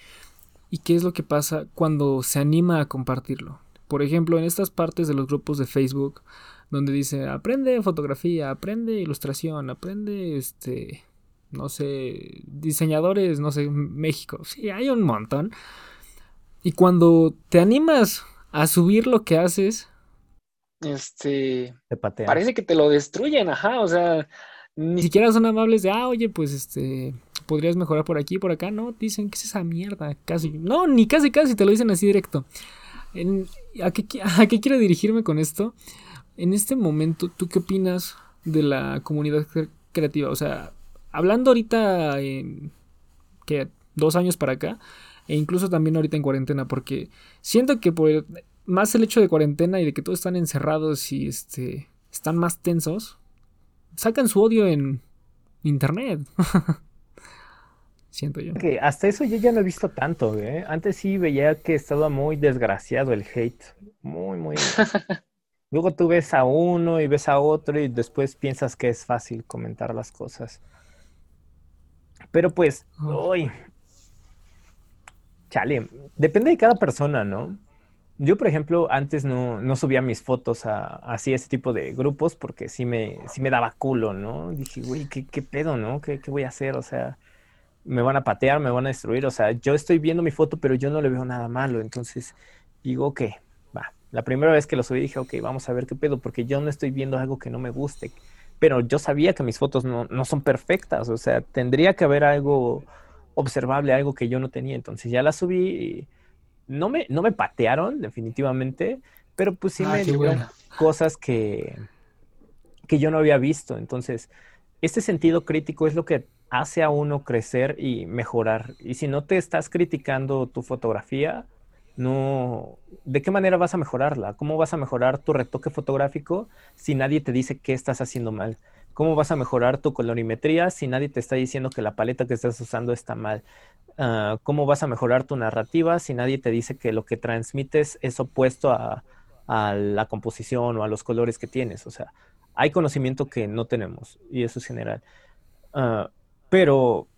S1: y qué es lo que pasa cuando se anima a compartirlo. Por ejemplo, en estas partes de los grupos de Facebook donde dice, aprende fotografía, aprende ilustración, aprende este, no sé, diseñadores, no sé, México. Sí, hay un montón. Y cuando te animas a subir lo que haces,
S3: Este,
S2: Te patean.
S3: parece que te lo destruyen, ajá, o sea,
S1: ni
S3: ni
S1: siquiera son amables de, ah, oye, pues este, podrías mejorar por aquí, por acá. No, dicen, ¿qué es esa mierda? Casi. No, ni casi, casi, te lo dicen así directo. En- ¿a, qué, qui- ¿A qué quiero dirigirme con esto? En este momento, ¿tú qué opinas de la comunidad cre- creativa? O sea, hablando ahorita en, que dos años para acá, e incluso también ahorita en cuarentena, porque siento que por más el hecho de cuarentena y de que todos están encerrados y este, están más tensos, sacan su odio en internet. Siento yo.
S2: Que hasta eso yo ya no he visto tanto, ¿eh? Antes sí veía que estaba muy desgraciado el hate. Muy, muy. Luego tú ves a uno y ves a otro y después piensas que es fácil comentar las cosas. Pero pues, uy. Chale, depende de cada persona, ¿no? Yo, por ejemplo, antes no, no subía mis fotos a, así ese tipo de grupos porque sí me, sí me daba culo, ¿no? Dije, güey, ¿qué, qué pedo, no? ¿Qué, qué voy a hacer? O sea, me van a patear, me van a destruir. O sea, yo estoy viendo mi foto, pero yo no le veo nada malo. Entonces, digo, ok, va. La primera vez que lo subí dije, ok, vamos a ver qué pedo, porque yo no estoy viendo algo que no me guste. Pero yo sabía que mis fotos no, no son perfectas. O sea, tendría que haber algo observable, algo que yo no tenía. Entonces ya la subí y no me, no me patearon, definitivamente, pero pues sí
S1: Ah,
S2: me dieron cosas que, que yo no había visto. Entonces, este sentido crítico es lo que hace a uno crecer y mejorar. Y si no te estás criticando tu fotografía, no, ¿de qué manera vas a mejorarla? ¿Cómo vas a mejorar tu retoque fotográfico si nadie te dice qué estás haciendo mal? ¿Cómo vas a mejorar tu colorimetría si nadie te está diciendo que la paleta que estás usando está mal? Ah, ¿cómo vas a mejorar tu narrativa si nadie te dice que lo que transmites es opuesto a, a la composición o a los colores que tienes? O sea, hay conocimiento que no tenemos y eso es general. Ah, pero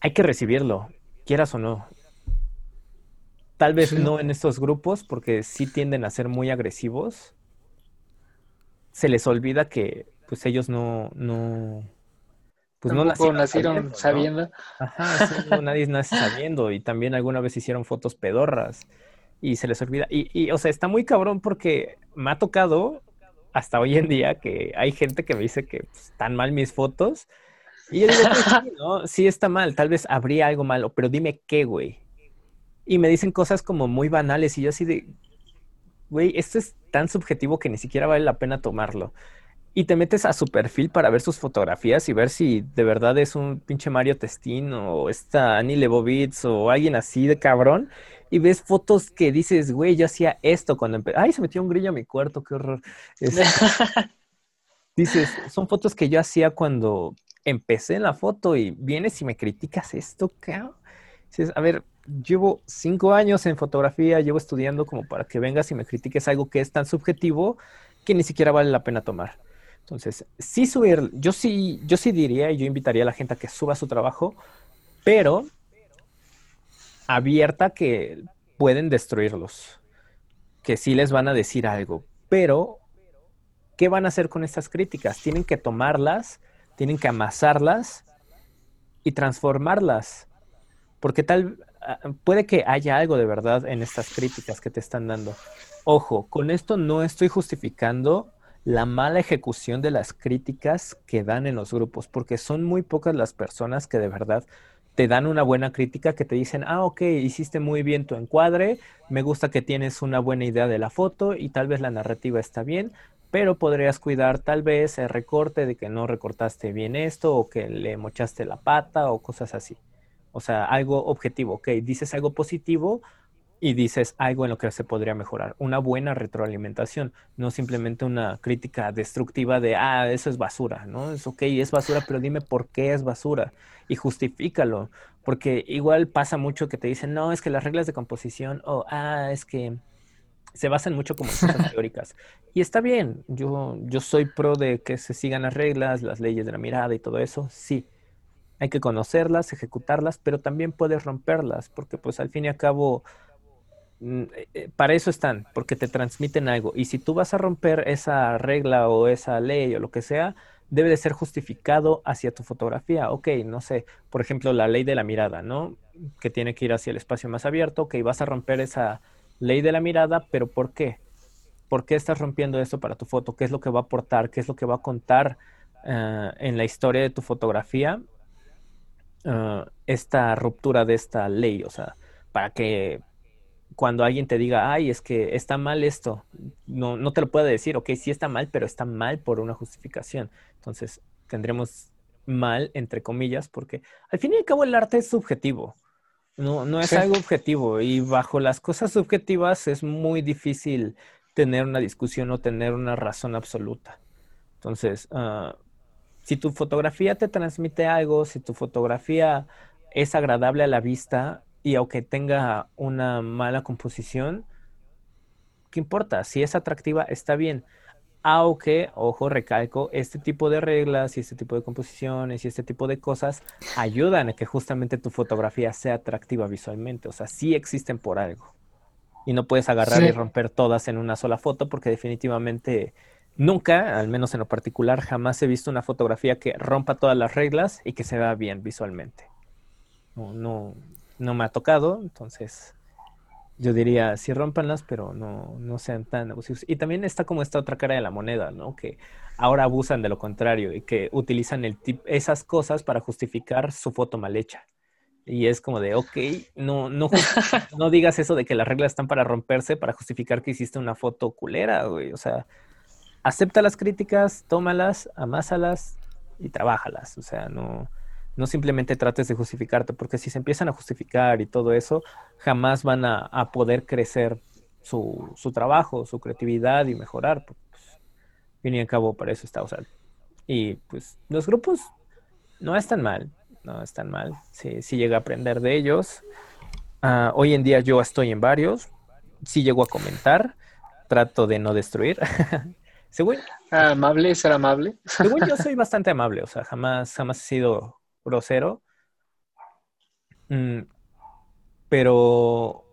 S2: hay que recibirlo, quieras o no. Tal vez
S1: Sí.
S2: no en estos grupos porque sí tienden a ser muy agresivos. Se les olvida que pues ellos no, no, pues no nacieron
S3: nacieron
S2: sabiendo, ¿no?
S3: sabiendo.
S2: Ajá, sí, no, nadie nace sabiendo y también alguna vez hicieron fotos pedorras y se les olvida. Y, y, o sea, está muy cabrón porque me ha tocado hasta hoy en día que hay gente que me dice que pues, están mal mis fotos y yo digo, pues sí, ¿no? Sí está mal, tal vez habría algo malo, pero dime qué, güey. Y me dicen cosas como muy banales y yo así de, güey, esto es tan subjetivo que ni siquiera vale la pena tomarlo. Y te metes a su perfil para ver sus fotografías y ver si de verdad es un pinche Mario Testín o esta Annie Leibovitz o alguien así de cabrón. Y ves fotos que dices, güey, yo hacía esto cuando empecé. Ay, se metió un grillo a mi cuarto, qué horror. Dices, son fotos que yo hacía cuando empecé en la foto y vienes y me criticas esto, cabrón. Dices, a ver, llevo cinco años en fotografía, llevo estudiando como para que vengas y me critiques algo que es tan subjetivo que ni siquiera vale la pena tomar. Entonces, sí subir, yo sí, yo sí diría y yo invitaría a la gente a que suba su trabajo, pero abierta que pueden destruirlos, que sí les van a decir algo, pero ¿qué van a hacer con estas críticas? Tienen que tomarlas, tienen que amasarlas y transformarlas, porque tal ah, puede que haya algo de verdad en estas críticas que te están dando. Ojo, con esto no estoy justificando la mala ejecución de las críticas que dan en los grupos, porque son muy pocas las personas que de verdad te dan una buena crítica que te dicen, ah, ok, hiciste muy bien tu encuadre, me gusta que tienes una buena idea de la foto y tal vez la narrativa está bien, pero podrías cuidar tal vez el recorte de que no recortaste bien esto o que le mochaste la pata o cosas así. O sea, algo objetivo, ok, dices algo positivo, y dices algo en lo que se podría mejorar. Una buena retroalimentación, no simplemente una crítica destructiva de, ah, eso es basura, ¿no? Es ok, es basura, pero dime por qué es basura y justifícalo, porque igual pasa mucho que te dicen, no, es que las reglas de composición, o, ah, es que se basan mucho como cosas teóricas. Y está bien, yo, yo soy pro de que se sigan las reglas, las leyes de la mirada y todo eso, sí. Hay que conocerlas, ejecutarlas, pero también puedes romperlas, porque pues al fin y al cabo para eso están, porque te transmiten algo. Y si tú vas a romper esa regla o esa ley o lo que sea, debe de ser justificado hacia tu fotografía. Ok, no sé, por ejemplo, la ley de la mirada, ¿no? Que tiene que ir hacia el espacio más abierto. Ok, vas a romper esa ley de la mirada, pero ¿por qué? ¿Por qué estás rompiendo eso para tu foto? ¿Qué es lo que va a aportar? ¿Qué es lo que va a contar eh, en la historia de tu fotografía? esta ruptura de esta ley, o sea, para que cuando alguien te diga, ay, es que está mal esto, no, no te lo puede decir, ok, sí está mal, pero está mal por una justificación. Entonces, tendremos mal, entre comillas, porque al fin y al cabo el arte es subjetivo, no, no es algo objetivo y bajo las cosas subjetivas es muy difícil tener una discusión o tener una razón absoluta. Entonces, ah, si tu fotografía te transmite algo, si tu fotografía es agradable a la vista, y aunque tenga una mala composición, ¿qué importa? Si es atractiva, está bien. Aunque, ojo, recalco, este tipo de reglas y este tipo de composiciones y este tipo de cosas ayudan a que justamente tu fotografía sea atractiva visualmente. O sea, sí existen por algo. Y no puedes agarrar y romper todas en una sola foto porque definitivamente nunca, al menos en lo particular, jamás he visto una fotografía que rompa todas las reglas y que se vea bien visualmente. No, no, no me ha tocado, entonces yo diría, sí rompanlas, pero no, no sean tan abusivos. Y también está como esta otra cara de la moneda, ¿no? Que ahora abusan de lo contrario y que utilizan el tip, esas cosas para justificar su foto mal hecha. Y es como de, ok, no, no, no digas eso de que las reglas están para romperse, para justificar que hiciste una foto culera, güey. O sea, acepta las críticas, tómalas, amásalas y trabájalas. O sea, no, no simplemente trates de justificarte, porque si se empiezan a justificar y todo eso, jamás van a, poder crecer su, trabajo, su creatividad y mejorar. Pues, fin y al cabo, para eso está. Y pues los grupos no están mal, no están mal. Sí, sí llega a aprender de ellos. Ah, hoy en día yo estoy en varios, sí llego a comentar, trato de no destruir.
S3: según, amable, ser amable.
S2: según yo soy bastante amable, o sea, jamás, jamás he sido grosero. Mm, pero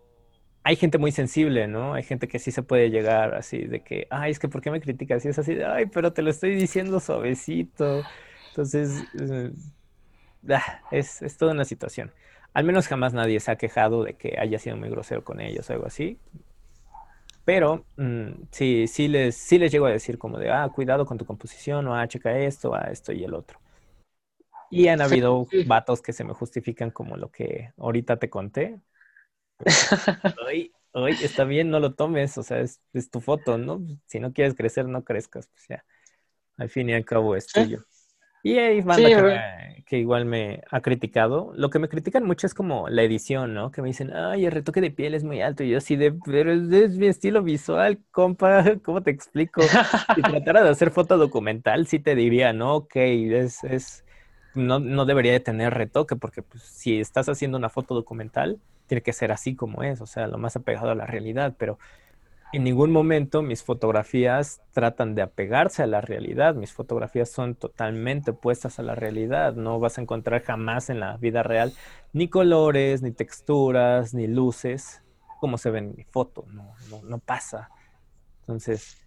S2: hay gente muy sensible, ¿no? Hay gente que sí se puede llegar así de que, ay, es que ¿por qué me criticas? Y es así de, ay, pero te lo estoy diciendo suavecito. Entonces, eh, ah, es, es, toda una situación. Al menos jamás nadie se ha quejado de que haya sido muy grosero con ellos o algo así. Pero mm, sí, sí les, sí les llego a decir como de, ah, cuidado con tu composición, o ah, checa esto, ah, esto y el otro. Y han habido vatos que se me justifican como lo que ahorita te conté. Hoy, hoy está bien, no lo tomes, o sea, es, tu foto, ¿no? Si no quieres crecer, no crezcas, pues ya. Al fin y al cabo es tuyo. Y hay banda que, igual me ha criticado. Lo que me critican mucho es como la edición, ¿no? Que me dicen, ay, el retoque de piel es muy alto. Y yo así de, pero es, mi estilo visual, compa, ¿cómo te explico? Si tratara de hacer foto documental, sí te diría, ¿no? Ok, es, es no, no debería de tener retoque, porque pues, si estás haciendo una foto documental, tiene que ser así como es, o sea, lo más apegado a la realidad, pero en ningún momento mis fotografías tratan de apegarse a la realidad, mis fotografías son totalmente opuestas a la realidad, no vas a encontrar jamás en la vida real ni colores, ni texturas, ni luces, como se ve en mi foto, no, no, no pasa. Entonces...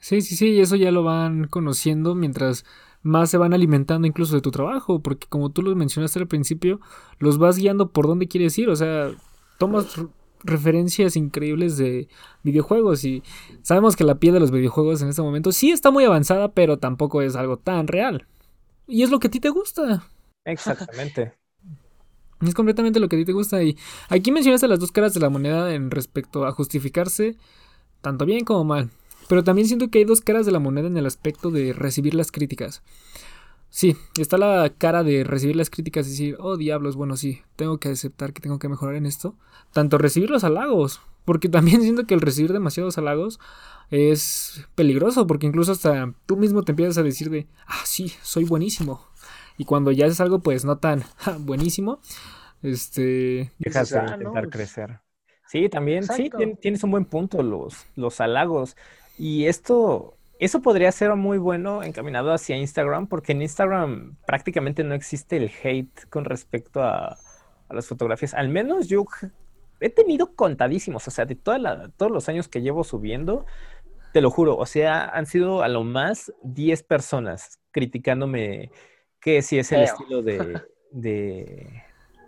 S1: Sí, sí, sí, eso ya lo van conociendo mientras más se van alimentando incluso de tu trabajo, porque como tú lo mencionaste al principio, los vas guiando por dónde quieres ir, o sea, tomas referencias increíbles de videojuegos y sabemos que la piel de los videojuegos en este momento sí está muy avanzada, pero tampoco es algo tan real. Y es lo que a ti te gusta.
S2: Exactamente.
S1: Es completamente lo que a ti te gusta. Y aquí mencionaste las dos caras de la moneda en respecto a justificarse, tanto bien como mal. Pero también siento que hay dos caras de la moneda en el aspecto de recibir las críticas. Sí, está la cara de recibir las críticas y decir, oh diablos, bueno, sí, tengo que aceptar que tengo que mejorar en esto. Tanto recibir los halagos, porque también siento que el recibir demasiados halagos es peligroso, porque incluso hasta tú mismo te empiezas a decir de, ah, sí, soy buenísimo. Y cuando ya haces algo, pues no tan buenísimo, este...
S2: Dejas de ah, intentar pues crecer. Sí, también, sí, tienes un buen punto, los, los halagos. Y esto, eso podría ser muy bueno encaminado hacia Instagram, porque en Instagram prácticamente no existe el hate con respecto a, las fotografías. Al menos yo he tenido contadísimos, o sea, de toda todos los años que llevo subiendo, te lo juro, o sea, han sido a lo más 10 personas criticándome que si es el estilo de, de,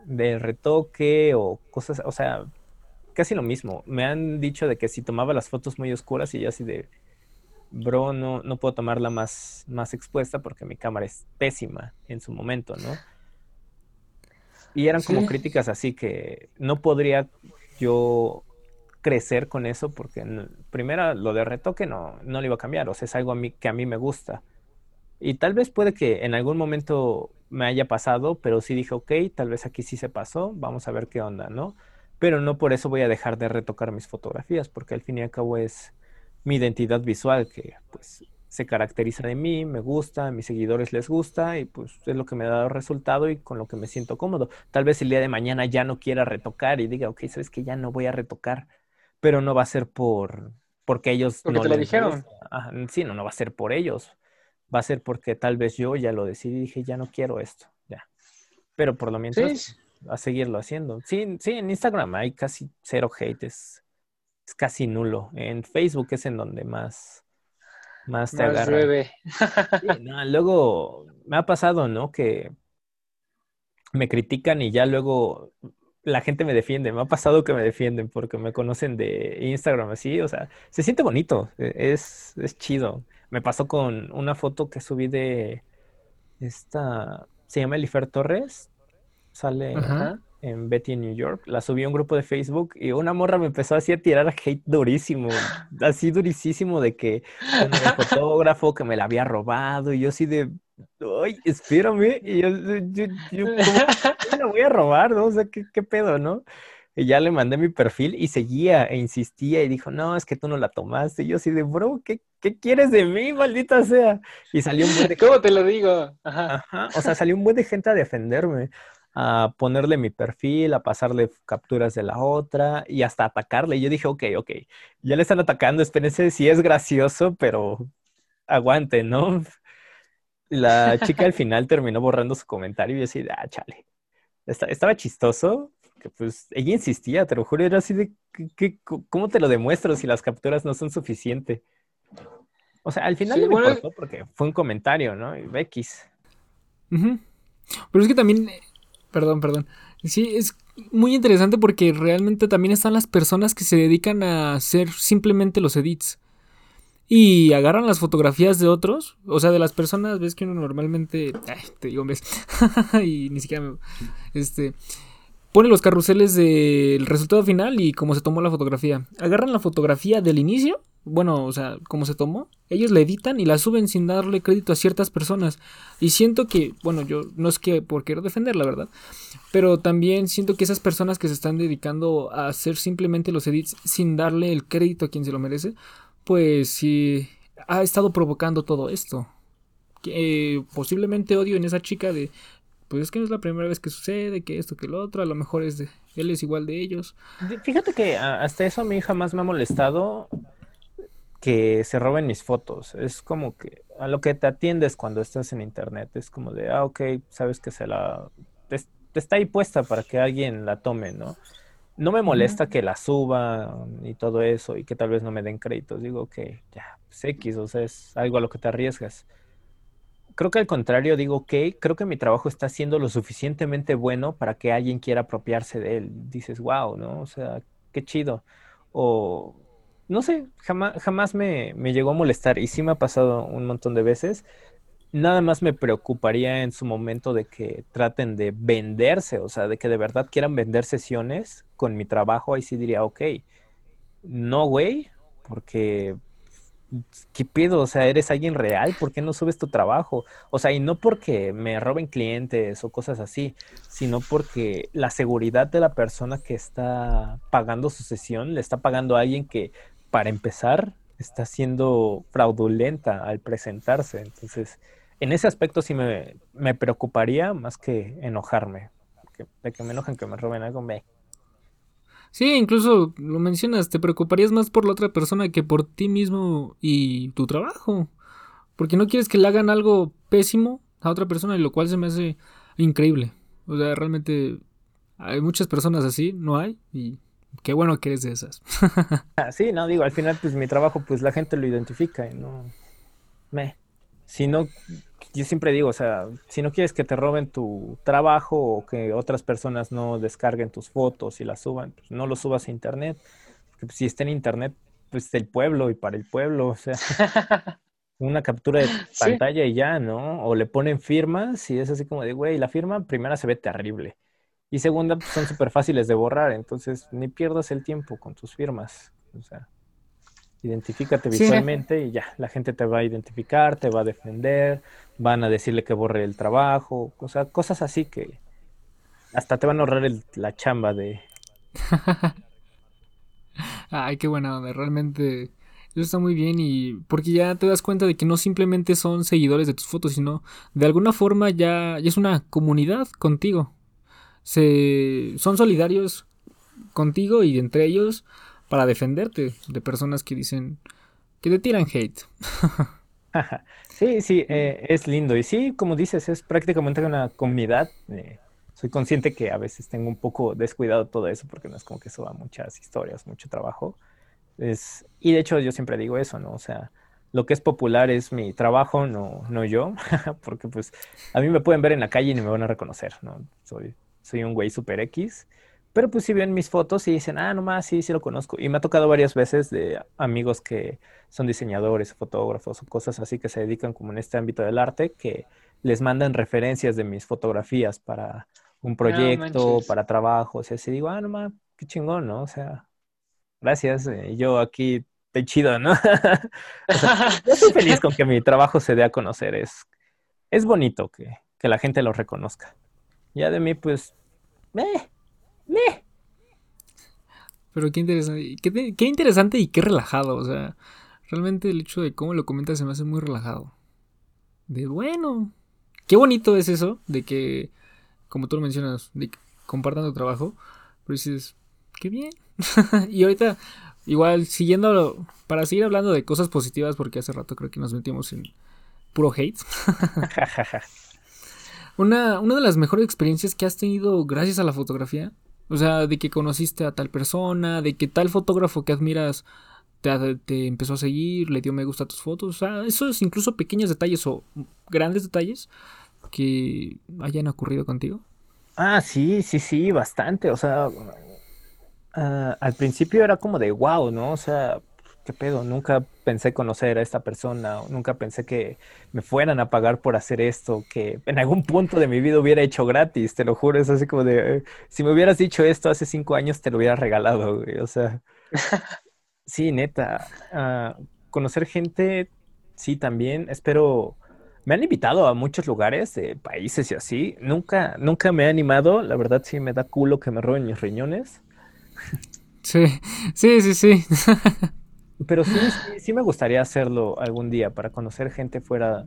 S2: de retoque o cosas, o sea, casi lo mismo. Me han dicho de que si tomaba las fotos muy oscuras y ya así de, bro, no, no puedo tomarla más, más expuesta porque mi cámara es pésima en su momento, ¿no? Y eran como críticas así que no podría yo crecer con eso porque primero lo de retoque no, no lo iba a cambiar, o sea, es algo a mí, que a mí me gusta. Y tal vez puede que en algún momento me haya pasado, pero sí dije, ok, tal vez aquí sí se pasó, vamos a ver qué onda, ¿no? Pero no por eso voy a dejar de retocar mis fotografías, porque al fin y al cabo es mi identidad visual que pues se caracteriza de mí, me gusta, a mis seguidores les gusta y pues es lo que me ha dado resultado y con lo que me siento cómodo. Tal vez el día de mañana ya no quiera retocar y diga, ok, sabes que ya no voy a retocar, pero no va a ser por porque ellos
S3: porque
S2: no
S3: te lo dijeron.
S2: sí, no, no va a ser por ellos. Va a ser porque tal vez yo ya lo decidí y dije, ya no quiero esto, ya. Pero por lo mientras a seguirlo haciendo. Sí, sí, en Instagram hay casi cero hate, es, casi nulo. En Facebook es en donde más, más te agarra. luego me ha pasado, ¿no? Que me critican y ya luego la gente me defiende. Me ha pasado que me defienden porque me conocen de Instagram así. O sea, se siente bonito. E, es, es chido. Me pasó con una foto que subí de esta. Se llama Elifer Torres sale en Betty en New York. La subí a un grupo de Facebook y una morra me empezó así a tirar hate durísimo, así durísimo de que el fotógrafo que me la había robado y yo así de, ay, espérame, y yo, yo, yo ¿cómo la voy a robar? ¿no? O sea, ¿qué, ¿qué, pedo, no? Y ya le mandé mi perfil y seguía e insistía y dijo, no, es que tú no la tomaste. Y yo así de, bro, ¿qué, qué quieres de mí, maldita sea? Y salió un buen de...
S3: ¿Cómo te lo digo?
S2: Ajá. Ajá. O sea, salió un buen de gente a defenderme a ponerle mi perfil, a pasarle capturas de la otra y hasta atacarle. Y yo dije, ok, ok, ya le están atacando, espérense si es gracioso, pero aguante, ¿no? La chica al final terminó borrando su comentario y yo así, ah, chale. estaba chistoso, que pues ella insistía, te lo juro, era así de, cómo te lo demuestro si las capturas no son suficientes? O sea, al final no me importó porque fue un comentario, ¿no? X.
S1: Pero es que también Perdón, perdón. Sí, es muy interesante porque realmente también están las personas que se dedican a hacer simplemente los edits. Y agarran las fotografías de otros, o sea, de las personas, ves que uno normalmente, ay, te digo, ves, y ni siquiera me, este, pone los carruseles del resultado final y cómo se tomó la fotografía. Agarran la fotografía del inicio, bueno, o sea, cómo se tomó, ellos la editan y la suben sin darle crédito a ciertas personas. Y siento que, bueno, yo no es que por querer defender, la verdad, pero también siento que esas personas que se están dedicando a hacer simplemente los edits sin darle el crédito a quien se lo merece, pues sí ha estado provocando todo esto. eh, posiblemente odio en esa chica de, pues es que no es la primera vez que sucede, que esto, que lo otro, a lo mejor es de, él es igual de ellos.
S2: Fíjate que hasta eso a mí jamás me ha molestado que se roben mis fotos. Es como que a lo que te atiendes cuando estás en internet. Es como de, ah, ok, sabes que se la... Te, está ahí puesta para que alguien la tome, ¿no? No me molesta que la suba y todo eso y que tal vez no me den créditos. Digo que ya, pues X, o sea, es algo a lo que te arriesgas creo que al contrario, digo, ok, creo que mi trabajo está siendo lo suficientemente bueno para que alguien quiera apropiarse de él. Dices, wow, ¿no? O sea, qué chido. O, no sé, jamás, jamás me, me llegó a molestar y sí me ha pasado un montón de veces. Nada más me preocuparía en su momento de que traten de venderse, o sea, de que de verdad quieran vender sesiones con mi trabajo. Ahí sí diría, ok, no, güey, porque ¿qué pido? O sea, ¿eres alguien real? ¿Por qué no subes tu trabajo? O sea, y no porque me roben clientes o cosas así, sino porque la seguridad de la persona que está pagando su sesión le está pagando a alguien que, para empezar, está siendo fraudulenta al presentarse. Entonces, en ese aspecto sí me, preocuparía más que enojarme. de que me enojen que me roben algo, me
S1: Sí, incluso lo mencionas, te preocuparías más por la otra persona que por ti mismo y tu trabajo. Porque no quieres que le hagan algo pésimo a otra persona, y lo cual se me hace increíble. O sea, realmente hay muchas personas así, no hay, y qué bueno que eres de esas.
S2: Ah, sí, no, digo, al final, pues mi trabajo, pues la gente lo identifica y no. Me. Si no, yo siempre digo, o sea, si no quieres que te roben tu trabajo o que otras personas no descarguen tus fotos y las suban, pues no lo subas a internet. Porque si está en internet, pues del pueblo y para el pueblo, o sea, una captura de pantalla y ya, ¿no? O le ponen firmas y es así como de, güey, la firma primera se ve terrible. Y segunda, pues son súper fáciles de borrar, entonces ni pierdas el tiempo con tus firmas. O sea, identifícate visualmente y ya, la gente te va a identificar, te va a defender, van a decirle que borre el trabajo, o sea, cosas así que hasta te van a ahorrar la chamba de...
S1: Ay, qué buena onda, realmente eso está muy bien y porque ya te das cuenta de que no simplemente son seguidores de tus fotos, sino de alguna forma ya, ya es una comunidad contigo. Se, son solidarios contigo y entre ellos para defenderte de personas que dicen que te tiran hate.
S2: sí, sí, eh, es lindo. Y sí, como dices, es prácticamente una comunidad. Eh, soy consciente que a veces tengo un poco descuidado todo eso porque no es como que suba muchas historias, mucho trabajo. Es, y de hecho yo siempre digo eso, ¿no? O sea, lo que es popular es mi trabajo, no, no yo, porque pues a mí me pueden ver en la calle y ni me van a reconocer, ¿no? Soy, soy un güey super X pero pues si ven mis fotos y dicen, ah, nomás, sí, sí lo conozco. Y me ha tocado varias veces de amigos que son diseñadores, fotógrafos o cosas así que se dedican como en este ámbito del arte, que les mandan referencias de mis fotografías para un proyecto, para trabajo. O sea, si digo, ah, nomás, qué chingón, ¿no? O sea, gracias. Eh, yo aquí, te chido, ¿no? yo estoy feliz con que mi trabajo se dé a conocer. Es, es bonito que, que la gente lo reconozca. Ya de mí, pues, eh,
S1: pero qué interesante, qué, interesante y qué relajado. O sea, realmente el hecho de cómo lo comentas se me hace muy relajado. De bueno, qué bonito es eso, de que, como tú lo mencionas, de que compartan tu trabajo. Pero dices, qué bien. y ahorita, igual, siguiendo, para seguir hablando de cosas positivas, porque hace rato creo que nos metimos en puro hate. una, una de las mejores experiencias que has tenido gracias a la fotografía o sea, de que conociste a tal persona, de que tal fotógrafo que admiras te, empezó a seguir, le dio me gusta a tus fotos. O sea, esos incluso pequeños detalles o grandes detalles que hayan ocurrido contigo.
S2: Ah, sí, sí, sí, bastante. O sea, ah, al principio era como de wow, ¿no? O sea, ¿qué pedo? Nunca pensé conocer a esta persona, nunca pensé que me fueran a pagar por hacer esto, que en algún punto de mi vida hubiera hecho gratis, te lo juro, es así como de, si me hubieras dicho esto hace cinco años, te lo hubiera regalado, güey. O sea, sí, neta, ah, conocer gente, sí, también, espero... Me han invitado a muchos lugares, de países y así. Nunca, nunca me he animado. La verdad sí me da culo que me roben mis riñones.
S1: Sí, sí, sí, sí.
S2: Pero sí, sí, me gustaría hacerlo algún día para conocer gente fuera,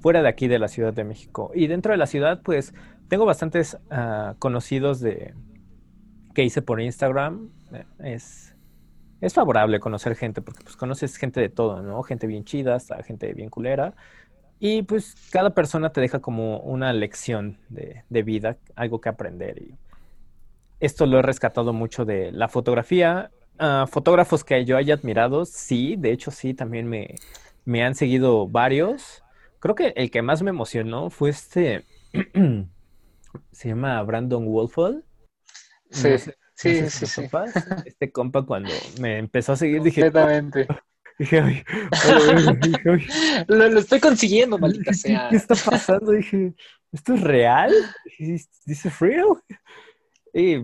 S2: fuera de aquí de la Ciudad de México. Y dentro de la ciudad, pues tengo bastantes ah, conocidos de que hice por Instagram. Eh, es, es favorable conocer gente porque pues conoces gente de todo, ¿no? Gente bien chida, hasta gente bien culera. Y pues cada persona te deja como una lección de, de vida, algo que aprender. Y esto lo he rescatado mucho de la fotografía. Ah, fotógrafos que yo haya admirado, sí, de hecho sí, también me, me han seguido varios. Creo que el que más me emocionó fue este, se llama Brandon Wolfall.
S3: Sí, sí, sí, sí.
S2: Este compa cuando me empezó a seguir dije...
S3: Completamente.
S2: Dije, ay,
S3: lo, lo, estoy consiguiendo, maldita sea.
S2: ¿Qué está pasando? Dije, ¿esto es real? ¿Dice real? Y,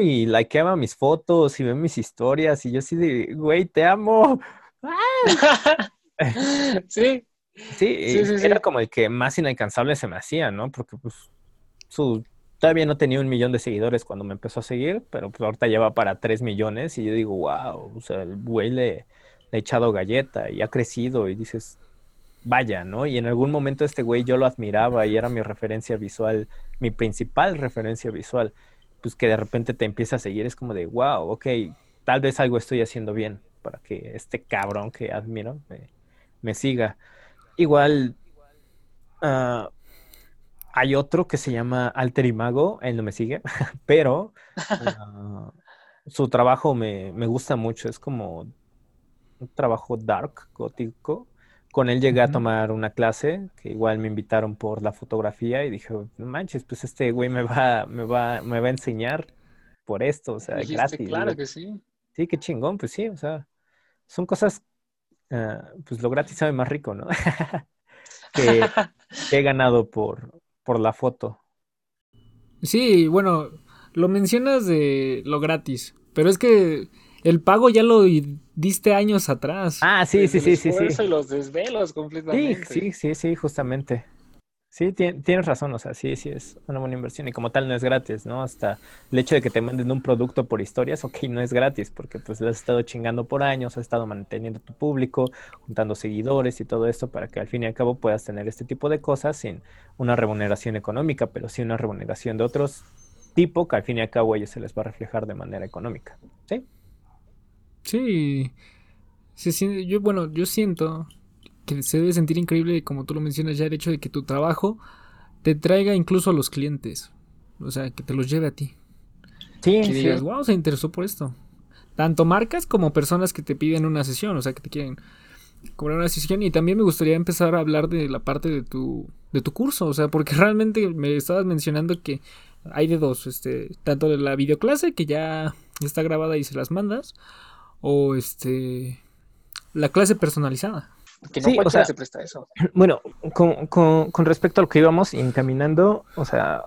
S2: y likeaba mis fotos y ve mis historias y yo así de, güey, te amo.
S3: sí.
S2: Sí, sí, era como el que más inalcanzable se me hacía, ¿no? Porque pues su todavía no tenía un millón de seguidores cuando me empezó a seguir, pero pues ahorita lleva para tres millones y yo digo, wow, o sea, el güey le, le ha echado galleta y ha crecido y dices, vaya, ¿no? Y en algún momento este güey yo lo admiraba y era mi referencia visual, mi principal referencia visual, pues que de repente te empieza a seguir, es como de, wow, ok, tal vez algo estoy haciendo bien para que este cabrón que admiro me, siga. Igual, uh, hay otro que se llama Alter Imago, él no me sigue, pero uh, su trabajo me, me gusta mucho, es como un trabajo dark, gótico, con él llegué a tomar una clase, que igual me invitaron por la fotografía y dije, no manches, pues este güey me va, me va, me va a enseñar por esto, o sea, gratis.
S3: Claro que sí.
S2: Sí, qué chingón, pues sí, o sea, son cosas, uh, pues lo gratis sabe más rico, ¿no? que, he ganado por, por la foto.
S1: Sí, bueno, lo mencionas de lo gratis, pero es que el pago ya lo diste años atrás.
S2: Ah, sí, sí, sí, sí, sí.
S3: Y los desvelos completamente.
S2: Sí, sí, sí, sí, justamente. Sí, tienes razón, o sea, sí, sí, es una buena inversión y como tal no es gratis, ¿no? Hasta el hecho de que te manden un producto por historias, ok, no es gratis porque pues lo has estado chingando por años, has estado manteniendo tu público, juntando seguidores y todo esto para que al fin y al cabo puedas tener este tipo de cosas sin una remuneración económica, pero sí una remuneración de otros tipo que al fin y al cabo a ellos se les va a reflejar de manera económica, ¿sí?
S1: Sí. yo, bueno, yo siento que se debe sentir increíble, como tú lo mencionas ya, el hecho de que tu trabajo te traiga incluso a los clientes. O sea, que te los lleve a ti.
S2: Sí,
S1: que digas, wow, se interesó por esto. Tanto marcas como personas que te piden una sesión, o sea, que te quieren cobrar una sesión. Y también me gustaría empezar a hablar de la parte de tu, de tu curso, o sea, porque realmente me estabas mencionando que hay de dos, este, tanto de la videoclase que ya está grabada y se las mandas, o este la clase personalizada.
S3: Que no sí, o sea, se presta eso.
S2: Bueno, con, con, con, respecto a lo que íbamos encaminando, o sea,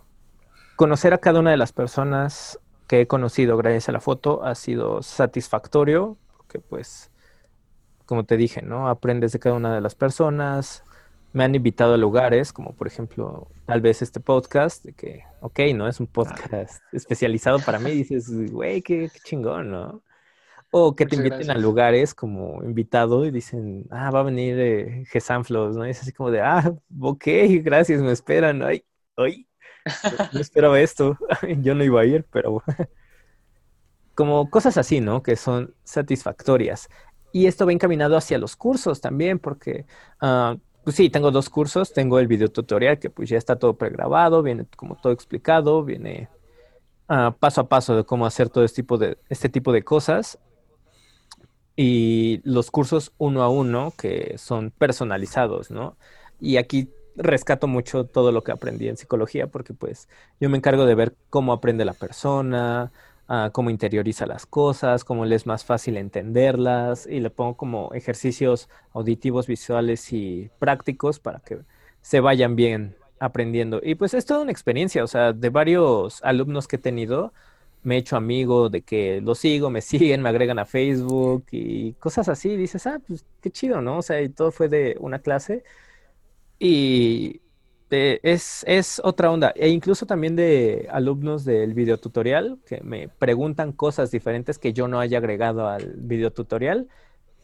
S2: conocer a cada una de las personas que he conocido gracias a la foto ha sido satisfactorio, porque pues, como te dije, ¿no? Aprendes de cada una de las personas, me han invitado a lugares, como por ejemplo, tal vez este podcast, de que, ok, ¿no? Es un podcast especializado para mí, dices, güey, qué, qué chingón, ¿no? O que te inviten a lugares como invitado y dicen, ah, va a venir eh, ¿no? Y es así como de, ah, ok, gracias, me esperan. Ay, ay, no esperaba esto. Yo no iba a ir, pero como cosas así, ¿no? Que son satisfactorias. Y esto va encaminado hacia los cursos también, porque, uh, pues sí, tengo dos cursos. Tengo el video tutorial que pues ya está todo pregrabado, viene como todo explicado, viene uh, paso a paso de cómo hacer todo este tipo de, este tipo de cosas y los cursos uno a uno que son personalizados, ¿no? Y aquí rescato mucho todo lo que aprendí en psicología porque pues yo me encargo de ver cómo aprende la persona, uh, cómo interioriza las cosas, cómo le es más fácil entenderlas y le pongo como ejercicios auditivos, visuales y prácticos para que se vayan bien aprendiendo. Y pues es toda una experiencia, o sea, de varios alumnos que he tenido, me he hecho amigo de que lo sigo, me siguen, me agregan a Facebook y cosas así. dices, ah, pues qué chido, ¿no? O sea, y todo fue de una clase. Y eh, es, es otra onda. E incluso también de alumnos del videotutorial que me preguntan cosas diferentes que yo no haya agregado al videotutorial,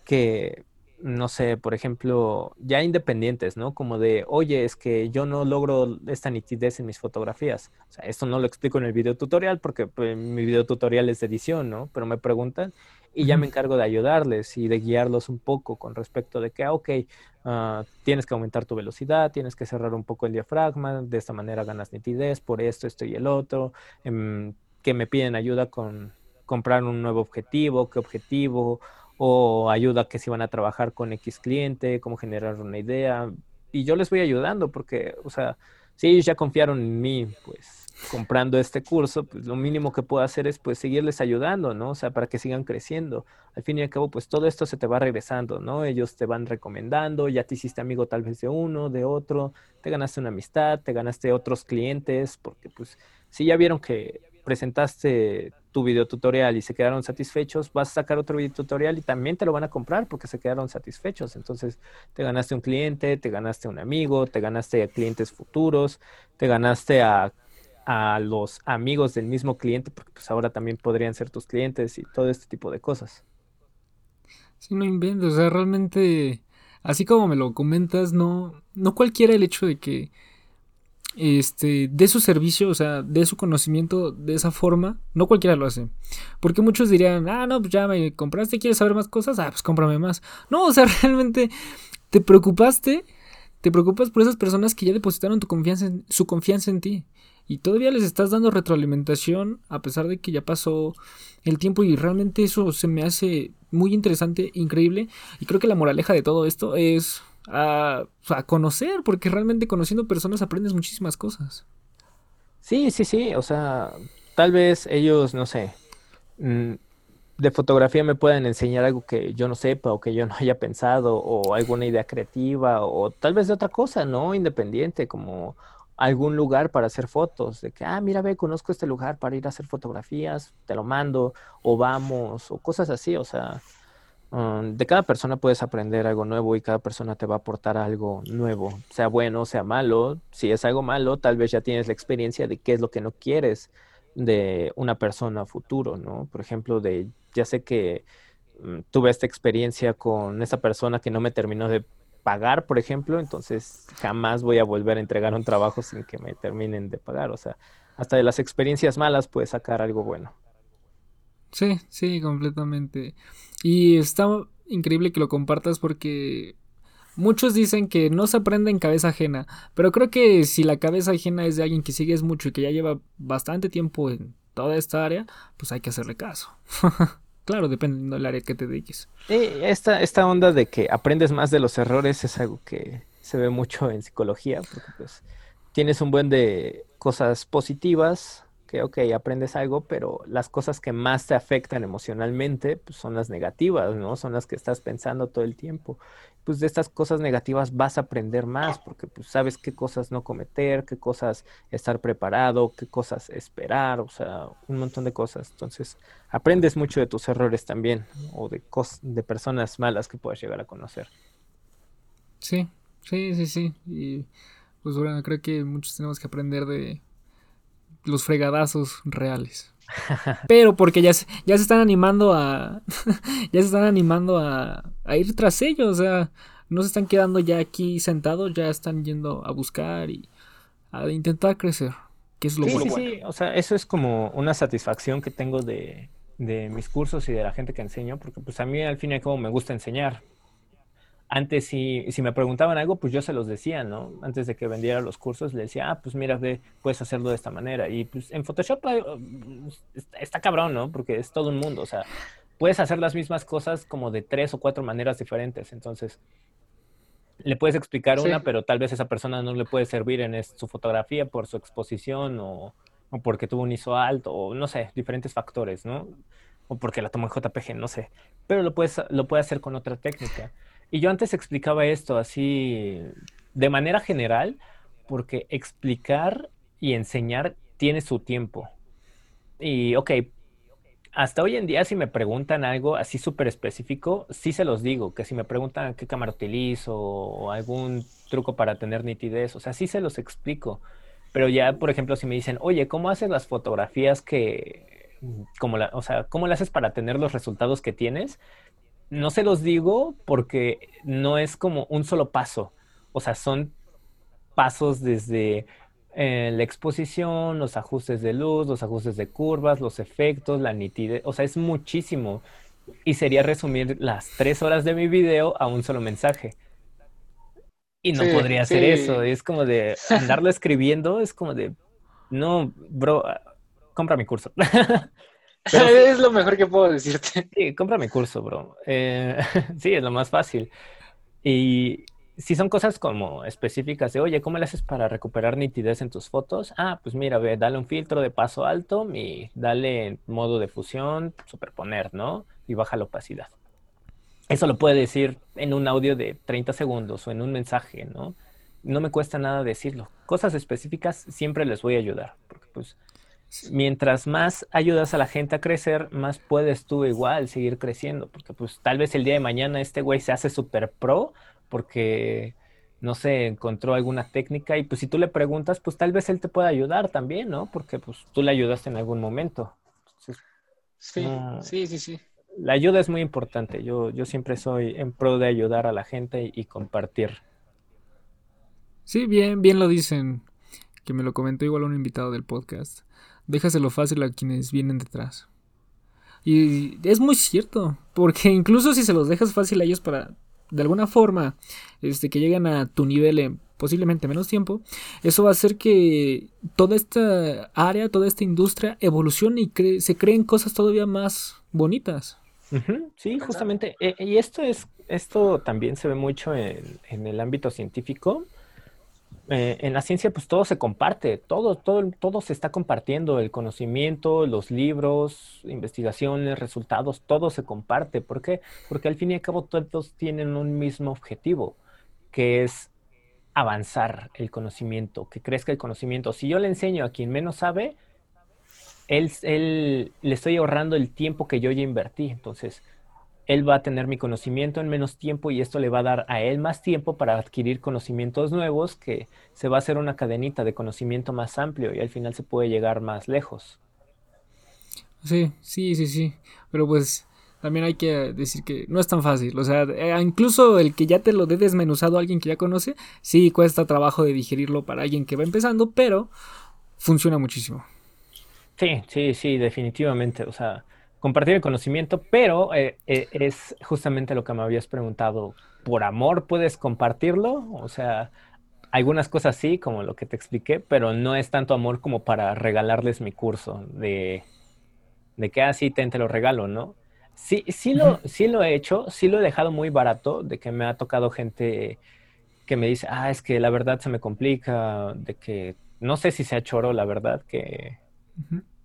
S2: que no sé, por ejemplo, ya independientes, ¿no? Como de, oye, es que yo no logro esta nitidez en mis fotografías. O sea, esto no lo explico en el video tutorial porque pues, mi video tutorial es de edición, ¿no? Pero me preguntan y ya me encargo de ayudarles y de guiarlos un poco con respecto de que, ah, ok, uh, tienes que aumentar tu velocidad, tienes que cerrar un poco el diafragma, de esta manera ganas nitidez, por esto, esto y el otro, um, que me piden ayuda con comprar un nuevo objetivo, qué objetivo, o ayuda que si van a trabajar con X cliente, cómo generar una idea. Y yo les voy ayudando porque, o sea, si ellos ya confiaron en mí, pues comprando este curso, pues lo mínimo que puedo hacer es pues seguirles ayudando, ¿no? O sea, para que sigan creciendo. Al fin y al cabo, pues todo esto se te va regresando, ¿no? Ellos te van recomendando, ya te hiciste amigo tal vez de uno, de otro, te ganaste una amistad, te ganaste otros clientes, porque pues si ya vieron que presentaste tu video tutorial y se quedaron satisfechos, vas a sacar otro video tutorial y también te lo van a comprar porque se quedaron satisfechos. Entonces, te ganaste un cliente, te ganaste un amigo, te ganaste a clientes futuros, te ganaste a, a los amigos del mismo cliente, porque pues ahora también podrían ser tus clientes y todo este tipo de cosas.
S1: Sí, no inventes, o sea, realmente, así como me lo comentas, no, no cualquiera el hecho de que este, de su servicio, o sea, de su conocimiento de esa forma, no cualquiera lo hace. Porque muchos dirían, ah, no, pues ya me compraste, ¿quieres saber más cosas? Ah, pues cómprame más. No, o sea, realmente te preocupaste, te preocupas por esas personas que ya depositaron tu confianza su confianza en ti. Y todavía les estás dando retroalimentación a pesar de que ya pasó el tiempo y realmente eso se me hace muy interesante, increíble. Y creo que la moraleja de todo esto es a, conocer, porque realmente conociendo personas aprendes muchísimas cosas.
S2: Sí, sí, sí, o sea, tal vez ellos, no sé, mm, de fotografía me puedan enseñar algo que yo no sepa o que yo no haya pensado o alguna idea creativa o tal vez de otra cosa, ¿no? Independiente, como algún lugar para hacer fotos, de que, ah, mira, ve, conozco este lugar para ir a hacer fotografías, te lo mando, o vamos, o cosas así, o sea, Um, de cada persona puedes aprender algo nuevo y cada persona te va a aportar algo nuevo, sea bueno, sea malo. Si es algo malo, tal vez ya tienes la experiencia de qué es lo que no quieres de una persona futuro, ¿no? Por ejemplo, de ya sé que mm, tuve esta experiencia con esa persona que no me terminó de pagar, por ejemplo, entonces jamás voy a volver a entregar un trabajo sin que me terminen de pagar. O sea, hasta de las experiencias malas puedes sacar algo bueno.
S1: Sí, sí, completamente. Y está increíble que lo compartas porque muchos dicen que no se aprende en cabeza ajena, pero creo que si la cabeza ajena es de alguien que sigues mucho y que ya lleva bastante tiempo en toda esta área, pues hay que hacerle caso. claro, dependiendo del área que te dediques.
S2: esta, esta onda de que aprendes más de los errores es algo que se ve mucho en psicología, porque pues tienes un buen de cosas positivas, que, ok, aprendes algo, pero las cosas que más te afectan emocionalmente pues, son las negativas, ¿no? Son las que estás pensando todo el tiempo. Pues de estas cosas negativas vas a aprender más, porque pues sabes qué cosas no cometer, qué cosas estar preparado, qué cosas esperar, o sea, un montón de cosas. Entonces, aprendes mucho de tus errores también, o de, de personas malas que puedas llegar a conocer.
S1: Sí, sí, sí, sí. Y pues bueno, creo que muchos tenemos que aprender de los fregadazos reales. Pero porque ya se, ya se están animando a. ya se están animando a, a, ir tras ellos. O sea, no se están quedando ya aquí sentados, ya están yendo a buscar y a intentar crecer. Que es lo
S2: sí, sí, sí. O sea, eso es como una satisfacción que tengo de, de mis cursos y de la gente que enseño, porque pues a mí al fin y al cabo me gusta enseñar antes si, si me preguntaban algo, pues yo se los decía, ¿no? Antes de que vendiera los cursos, le decía, ah, pues mira, ve, puedes hacerlo de esta manera. Y pues en Photoshop uh, está, cabrón, ¿no? Porque es todo un mundo, o sea, puedes hacer las mismas cosas como de tres o cuatro maneras diferentes. Entonces, le puedes explicar una, pero tal vez esa persona no le puede servir en su fotografía por su exposición o, o, porque tuvo un ISO alto o no sé, diferentes factores, ¿no? O porque la tomó en JPG, no sé. Pero lo puedes, lo puede hacer con otra técnica. Y yo antes explicaba esto así de manera general, porque explicar y enseñar tiene su tiempo. Y ok, hasta hoy en día si me preguntan algo así súper específico, sí se los digo, que si me preguntan qué cámara utilizo o algún truco para tener nitidez, o sea, sí se los explico. Pero ya, por ejemplo, si me dicen, oye, ¿cómo haces las fotografías que, como la, o sea, cómo las haces para tener los resultados que tienes? No se los digo porque no es como un solo paso. O sea, son pasos desde eh, la exposición, los ajustes de luz, los ajustes de curvas, los efectos, la nitidez. O sea, es muchísimo. Y sería resumir las tres horas de mi video a un solo mensaje. Y no podría hacer eso. Es como de andarlo escribiendo, es como de, no, bro, compra mi curso.
S3: es lo mejor que puedo decirte.
S2: Sí, compra mi curso, bro. Eh, sí, es lo más fácil. Y si son cosas como específicas de, oye, ¿cómo le haces para recuperar nitidez en tus fotos? Ah, pues mira, ve, dale un filtro de paso alto y dale modo de fusión, superponer, ¿no? Y baja la opacidad. Eso lo puede decir en un audio de 30 segundos o en un mensaje, ¿no? No me cuesta nada decirlo. Cosas específicas siempre les voy a ayudar, porque pues mientras más ayudas a la gente a crecer, más puedes tú igual seguir creciendo, porque pues tal vez el día de mañana este güey se hace super pro porque, no sé, encontró alguna técnica y pues si tú le preguntas, pues tal vez él te pueda ayudar también, ¿no? Porque pues tú le ayudaste en algún momento.
S3: sí, sí, sí, sí.
S2: La ayuda es muy importante. Yo, yo siempre soy en pro de ayudar a la gente y, compartir.
S1: Sí, bien, bien lo dicen. Que me lo comentó igual un invitado del podcast. Déjaselo fácil a quienes vienen detrás. Y es muy cierto, porque incluso si se los dejas fácil a ellos para de alguna forma este, que lleguen a tu nivel en posiblemente menos tiempo, eso va a hacer que toda esta área, toda esta industria evolucione y se creen cosas todavía más bonitas.
S2: Sí, justamente. Eh, y esto es, esto también se ve mucho en, en el ámbito científico. Eh, en la ciencia pues todo se comparte, todo, todo, todo se está compartiendo, el conocimiento, los libros, investigaciones, resultados, todo se comparte. ¿Por qué? Porque al fin y al cabo todos tienen un mismo objetivo, que es avanzar el conocimiento, que crezca el conocimiento. Si yo le enseño a quien menos sabe, él, él le estoy ahorrando el tiempo que yo ya invertí. Entonces, él va a tener mi conocimiento en menos tiempo y esto le va a dar a él más tiempo para adquirir conocimientos nuevos, que se va a hacer una cadenita de conocimiento más amplio y al final se puede llegar más lejos.
S1: Sí, sí, sí, sí. Pero pues también hay que decir que no es tan fácil. O sea, eh, incluso el que ya te lo dé desmenuzado a alguien que ya conoce, sí cuesta trabajo de digerirlo para alguien que va empezando, pero funciona muchísimo.
S2: Sí, sí, sí, definitivamente. O sea, compartir el conocimiento, pero eh, eh, es justamente lo que me habías preguntado. ¿Por amor puedes compartirlo? O sea, algunas cosas sí, como lo que te expliqué, pero no es tanto amor como para regalarles mi curso de, de que así ah, te, lo regalo, ¿no? Sí, sí lo, sí lo he hecho, sí lo he dejado muy barato, de que me ha tocado gente que me dice, ah, es que la verdad se me complica, de que no sé si se ha choro, la verdad, que,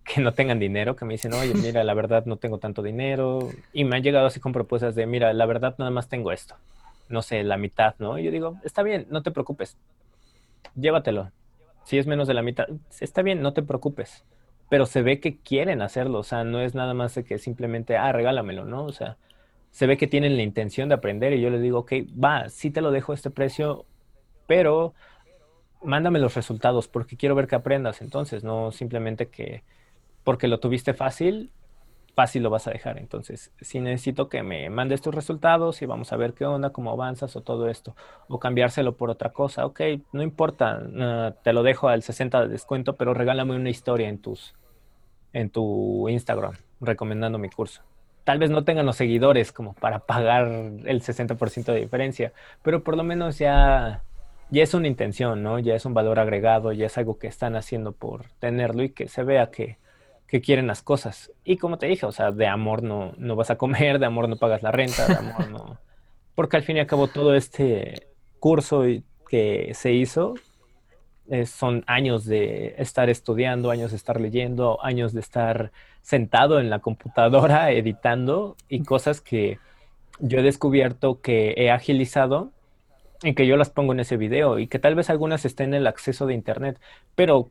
S2: que no tengan dinero, que me dicen, oye, mira, la verdad no tengo tanto dinero. Y me han llegado así con propuestas de, mira, la verdad nada más tengo esto. No sé, la mitad, ¿no? Y yo digo, está bien, no te preocupes. Llévatelo. Si es menos de la mitad, está bien, no te preocupes. Pero se ve que quieren hacerlo, o sea, no es nada más de que simplemente, ah, regálamelo, ¿no? O sea, se ve que tienen la intención de aprender y yo les digo, ok, va, sí te lo dejo a este precio, pero mándame los resultados porque quiero ver que aprendas. Entonces, no simplemente que porque lo tuviste fácil, fácil lo vas a dejar. Entonces, si necesito que me mandes tus resultados y vamos a ver qué onda, cómo avanzas o todo esto, o cambiárselo por otra cosa, ok, no importa, te lo dejo al 60 de descuento, pero regálame una historia en tus en tu Instagram recomendando mi curso. Tal vez no tengan los seguidores como para pagar el 60% de diferencia, pero por lo menos ya ya es una intención, ¿no? Ya es un valor agregado, ya es algo que están haciendo por tenerlo y que se vea que que quieren las cosas. Y como te dije, o sea, de amor no, no vas a comer, de amor no pagas la renta, de amor no... Porque al fin y al cabo todo este curso que se hizo eh, son años de estar estudiando, años de estar leyendo, años de estar sentado en la computadora editando y cosas que yo he descubierto que he agilizado y que yo las pongo en ese video y que tal vez algunas estén en el acceso de internet, pero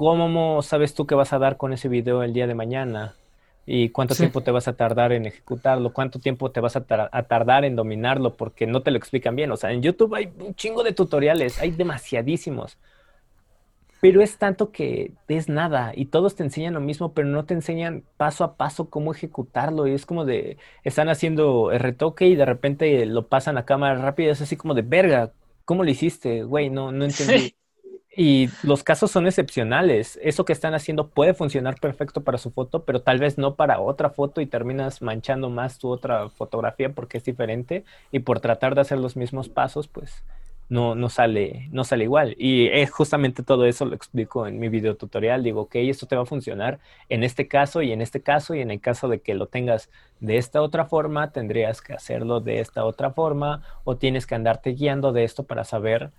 S2: ¿cómo sabes tú qué vas a dar con ese video el día de mañana? ¿Y cuánto tiempo te vas a tardar en ejecutarlo? ¿Cuánto tiempo te vas a, tardar en dominarlo? Porque no te lo explican bien. O sea, en YouTube hay un chingo de tutoriales, hay demasiadísimos. pero es tanto que es nada y todos te enseñan lo mismo, pero no te enseñan paso a paso cómo ejecutarlo y es como de, están haciendo el retoque y de repente lo pasan a cámara rápida, es así como de, verga, ¿cómo lo hiciste? Güey, no, no entendí. Y los casos son excepcionales. Eso que están haciendo puede funcionar perfecto para su foto, pero tal vez no para otra foto y terminas manchando más tu otra fotografía porque es diferente y por tratar de hacer los mismos pasos, pues no, no, sale, no sale igual. Y es justamente todo eso lo explico en mi video tutorial. Digo, ok, esto te va a funcionar en este caso y en este caso y en el caso de que lo tengas de esta otra forma, tendrías que hacerlo de esta otra forma o tienes que andarte guiando de esto para saber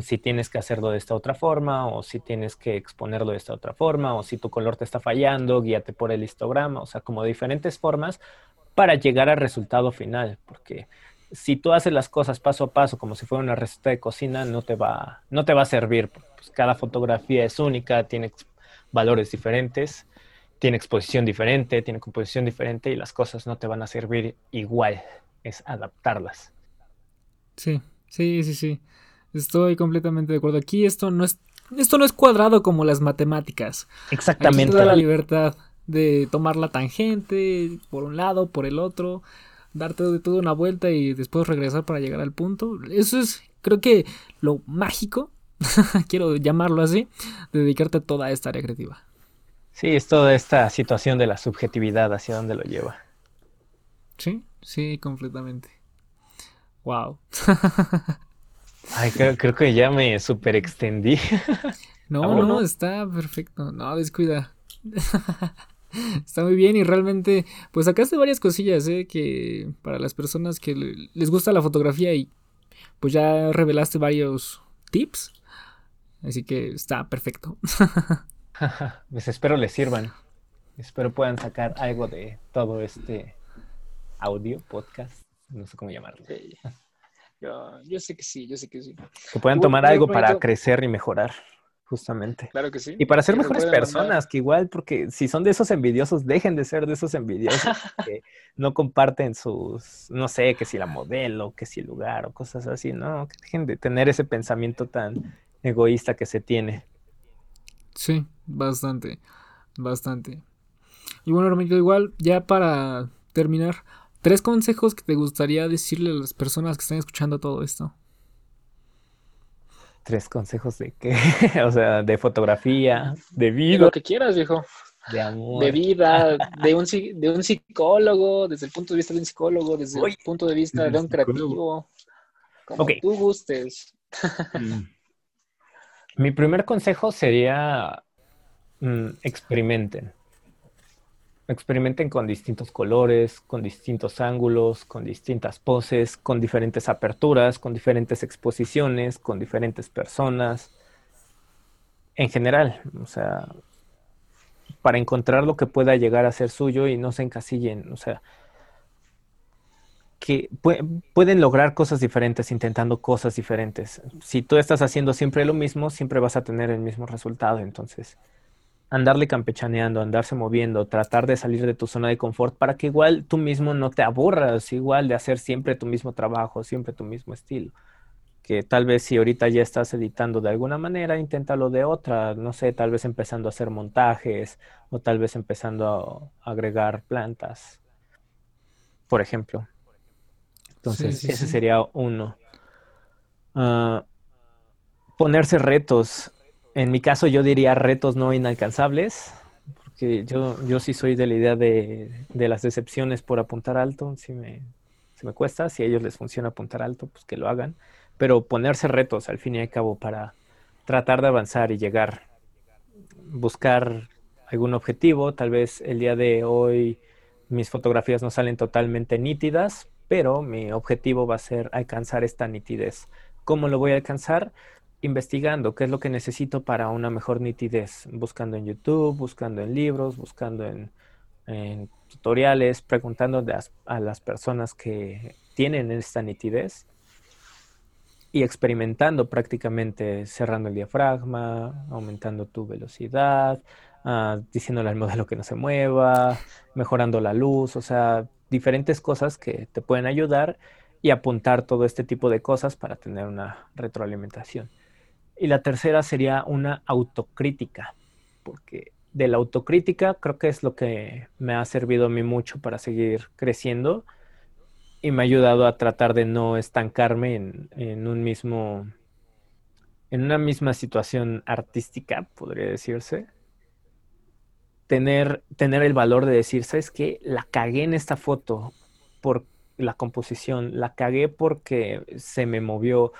S2: si tienes que hacerlo de esta otra forma o si tienes que exponerlo de esta otra forma o si tu color te está fallando, guíate por el histograma, o sea, como diferentes formas para llegar al resultado final, porque si tú haces las cosas paso a paso como si fuera una receta de cocina, no te va, no te va a servir. Pues cada fotografía es única, tiene valores diferentes, tiene exposición diferente, tiene composición diferente y las cosas no te van a servir igual. Es adaptarlas.
S1: Sí, sí, sí, sí. Estoy completamente de acuerdo. Aquí esto no es, esto no es cuadrado como las matemáticas.
S2: Exactamente.
S1: Aquí la libertad de tomar la tangente por un lado, por el otro darte de toda una vuelta y después regresar para llegar al punto. Eso es, creo que lo mágico, quiero llamarlo así, de dedicarte a toda esta área creativa.
S2: Sí, es toda esta situación de la subjetividad hacia dónde lo lleva.
S1: Sí, sí, completamente. Wow.
S2: Ay, creo, que ya me super extendí.
S1: no, no, está perfecto. No, descuida. Está muy bien y realmente, pues sacaste varias cosillas, ¿eh? Que para las personas que les gusta la fotografía y pues ya revelaste varios tips. Así que está perfecto.
S2: pues espero les sirvan. Espero puedan sacar algo de todo este audio, podcast, no sé cómo llamarlo.
S3: Yo, sé que sí, yo sé que sí.
S2: Que puedan tomar algo para crecer y mejorar justamente.
S3: Claro que sí.
S2: Y para ser mejores personas, que igual, porque si son de esos envidiosos, dejen de ser de esos envidiosos que no comparten sus, no sé, que si la modelo, que si el lugar o cosas así, ¿no? Que dejen de tener ese pensamiento tan egoísta que se tiene.
S1: Sí, bastante, bastante. Y bueno, Romito, igual, ya para terminar, tres consejos que te gustaría decirle a las personas que están escuchando todo esto.
S2: Tres consejos de qué? o sea, de fotografía, de vida.
S3: De lo que quieras, viejo. De amor. De vida, de un, de un psicólogo, desde el punto de vista de un psicólogo, desde el punto de vista de un creativo. Como tú gustes.
S2: Mm. Mi primer consejo sería mm, experimenten. Experimenten con distintos colores, con distintos ángulos, con distintas poses, con diferentes aperturas, con diferentes exposiciones, con diferentes personas. En general, o sea, para encontrar lo que pueda llegar a ser suyo y no se encasillen, o sea, que pueden lograr cosas diferentes intentando cosas diferentes. Si tú estás haciendo siempre lo mismo, siempre vas a tener el mismo resultado, entonces andarle campechaneando, andarse moviendo, tratar de salir de tu zona de confort para que igual tú mismo no te aburras, igual de hacer siempre tu mismo trabajo, siempre tu mismo estilo. Que tal vez si ahorita ya estás editando de alguna manera, inténtalo de otra, no sé, tal vez empezando a hacer montajes o tal vez empezando a agregar plantas, por ejemplo. Entonces, ese sería uno. Ah, ponerse retos en mi caso yo diría retos no inalcanzables, porque yo, yo sí soy de la idea de, las decepciones por apuntar alto, si me, me cuesta, si a ellos les funciona apuntar alto, pues que lo hagan, pero ponerse retos al fin y al cabo para tratar de avanzar y llegar, buscar algún objetivo, tal vez el día de hoy mis fotografías no salen totalmente nítidas, pero mi objetivo va a ser alcanzar esta nitidez. ¿Cómo lo voy a alcanzar? Investigando qué es lo que necesito para una mejor nitidez, buscando en YouTube, buscando en libros, buscando en, tutoriales, preguntando a las personas que tienen esta nitidez y experimentando prácticamente cerrando el diafragma, aumentando tu velocidad, uh, diciéndole al modelo que no se mueva, mejorando la luz, o sea, diferentes cosas que te pueden ayudar y apuntar todo este tipo de cosas para tener una retroalimentación. Y la tercera sería una autocrítica, porque de la autocrítica creo que es lo que me ha servido a mí mucho para seguir creciendo y me ha ayudado a tratar de no estancarme en, un mismo, en una misma situación artística, podría decirse. Tener, tener el valor de decir, ¿sabes qué? La cagué en esta foto por la composición, la cagué porque se me movió,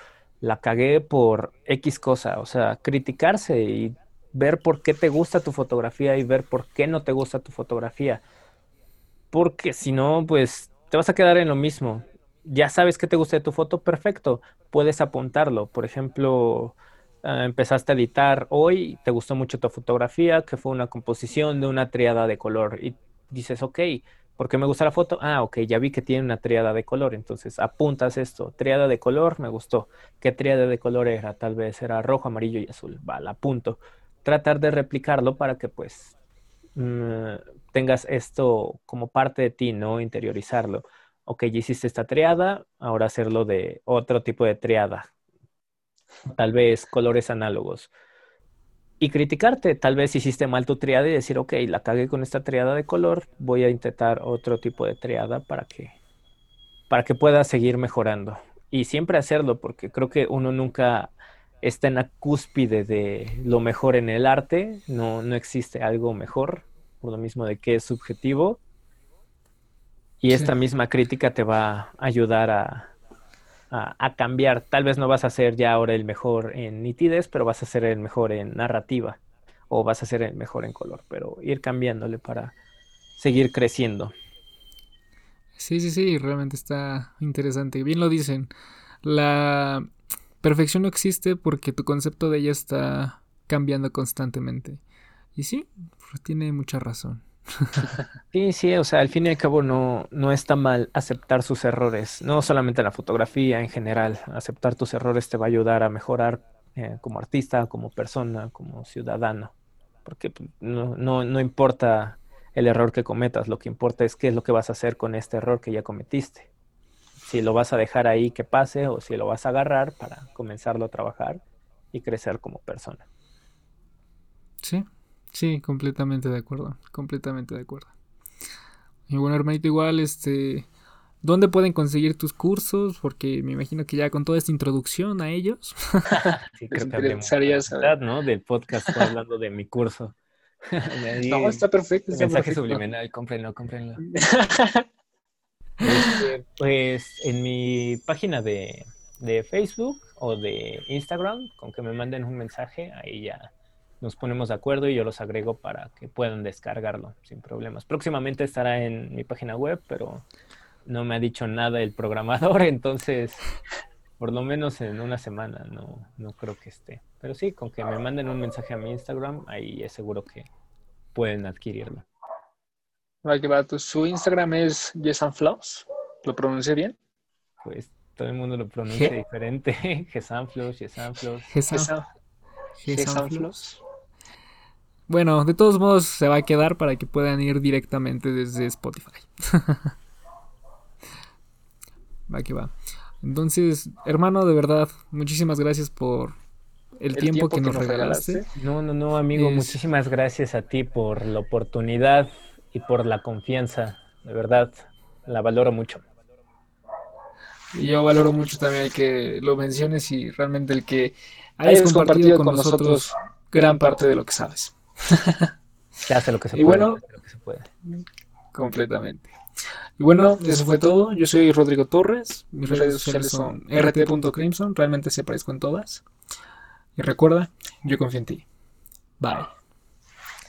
S2: la cagué por X cosa, o sea, criticarse y ver por qué te gusta tu fotografía y ver por qué no te gusta tu fotografía. Porque si no, pues te vas a quedar en lo mismo. Ya sabes que te gusta de tu foto, perfecto, puedes apuntarlo. Por ejemplo, ah, empezaste a editar hoy, te gustó mucho tu fotografía, que fue una composición de una triada de color. Y dices, ok, ¿por qué me gusta la foto? Ah, ok, ya vi que tiene una triada de color, entonces apuntas esto. Triada de color, me gustó. ¿Qué triada de color era? Tal vez era rojo, amarillo y azul. Va, la apunto. Tratar de replicarlo para que pues Mm, tengas esto como parte de ti, ¿no? Interiorizarlo. Ok, ya hiciste esta triada, ahora hacerlo de otro tipo de triada. Tal vez colores análogos. Y criticarte, tal vez hiciste mal tu triada y decir, ok, la cagué con esta triada de color, voy a intentar otro tipo de triada para que, para que pueda seguir mejorando. Y siempre hacerlo, porque creo que uno nunca está en la cúspide de lo mejor en el arte, no, no existe algo mejor, por lo mismo de que es subjetivo. Y esta misma crítica te va a ayudar a, a, cambiar. Tal vez no vas a ser ya ahora el mejor en nitidez, pero vas a ser el mejor en narrativa o vas a ser el mejor en color, pero ir cambiándole para seguir creciendo.
S1: Sí, sí, sí, realmente está interesante. Bien lo dicen. La perfección no existe porque tu concepto de ella está cambiando constantemente. Y sí, pues, tiene mucha razón.
S2: Sí, sí, o sea, al fin y al cabo no, no está mal aceptar sus errores, no solamente en la fotografía, en general. Aceptar tus errores te va a ayudar a mejorar eh, como artista, como persona, como ciudadano. Porque pues, no, no, no importa el error que cometas, lo que importa es qué es lo que vas a hacer con este error que ya cometiste si lo vas a dejar ahí que pase o si lo vas a agarrar para comenzarlo a trabajar y crecer como persona.
S1: Sí, sí, completamente de acuerdo, completamente de acuerdo. Y bueno, hermanito, igual, este, ¿dónde pueden conseguir tus cursos? Porque me imagino que ya con toda esta introducción a ellos.
S2: sí, creo que ¿no? Del podcast hablando de mi curso.
S3: no, está perfecto.
S2: mensaje subliminal, cómprenlo, cómprenlo. Este, pues en mi página de, Facebook o de Instagram, con que me manden un mensaje, ahí ya nos ponemos de acuerdo y yo los agrego para que puedan descargarlo sin problemas. Próximamente estará en mi página web, pero no me ha dicho nada el programador, entonces por lo menos en una semana no, no creo que esté. Pero sí, con que me manden un mensaje a mi Instagram, ahí es seguro que pueden adquirirlo
S3: su Instagram es Yesanflows. ¿Lo pronuncié bien?
S2: Pues todo el mundo lo pronuncia diferente. Yesanflows, Yesanflows.
S1: Yesanflows. Bueno, de todos modos se va a quedar para que puedan ir directamente desde Spotify. va que va. Entonces, hermano, de verdad, muchísimas gracias por el, tiempo, que, nos regalaste.
S2: No, no, no, amigo, muchísimas gracias a ti por la oportunidad y por la confianza. De verdad, la valoro mucho.
S1: Y yo valoro mucho también el que lo menciones y realmente el que hayas compartido, con, nosotros gran parte de lo que sabes.
S2: Se hace lo que se
S1: y
S2: puede.
S1: Bueno, Completamente. Y bueno, eso fue todo. Yo soy Rodrigo Torres. Mis redes sociales son rt.crimson. Realmente se aparezco en todas. Y recuerda, yo confío en ti. Bye.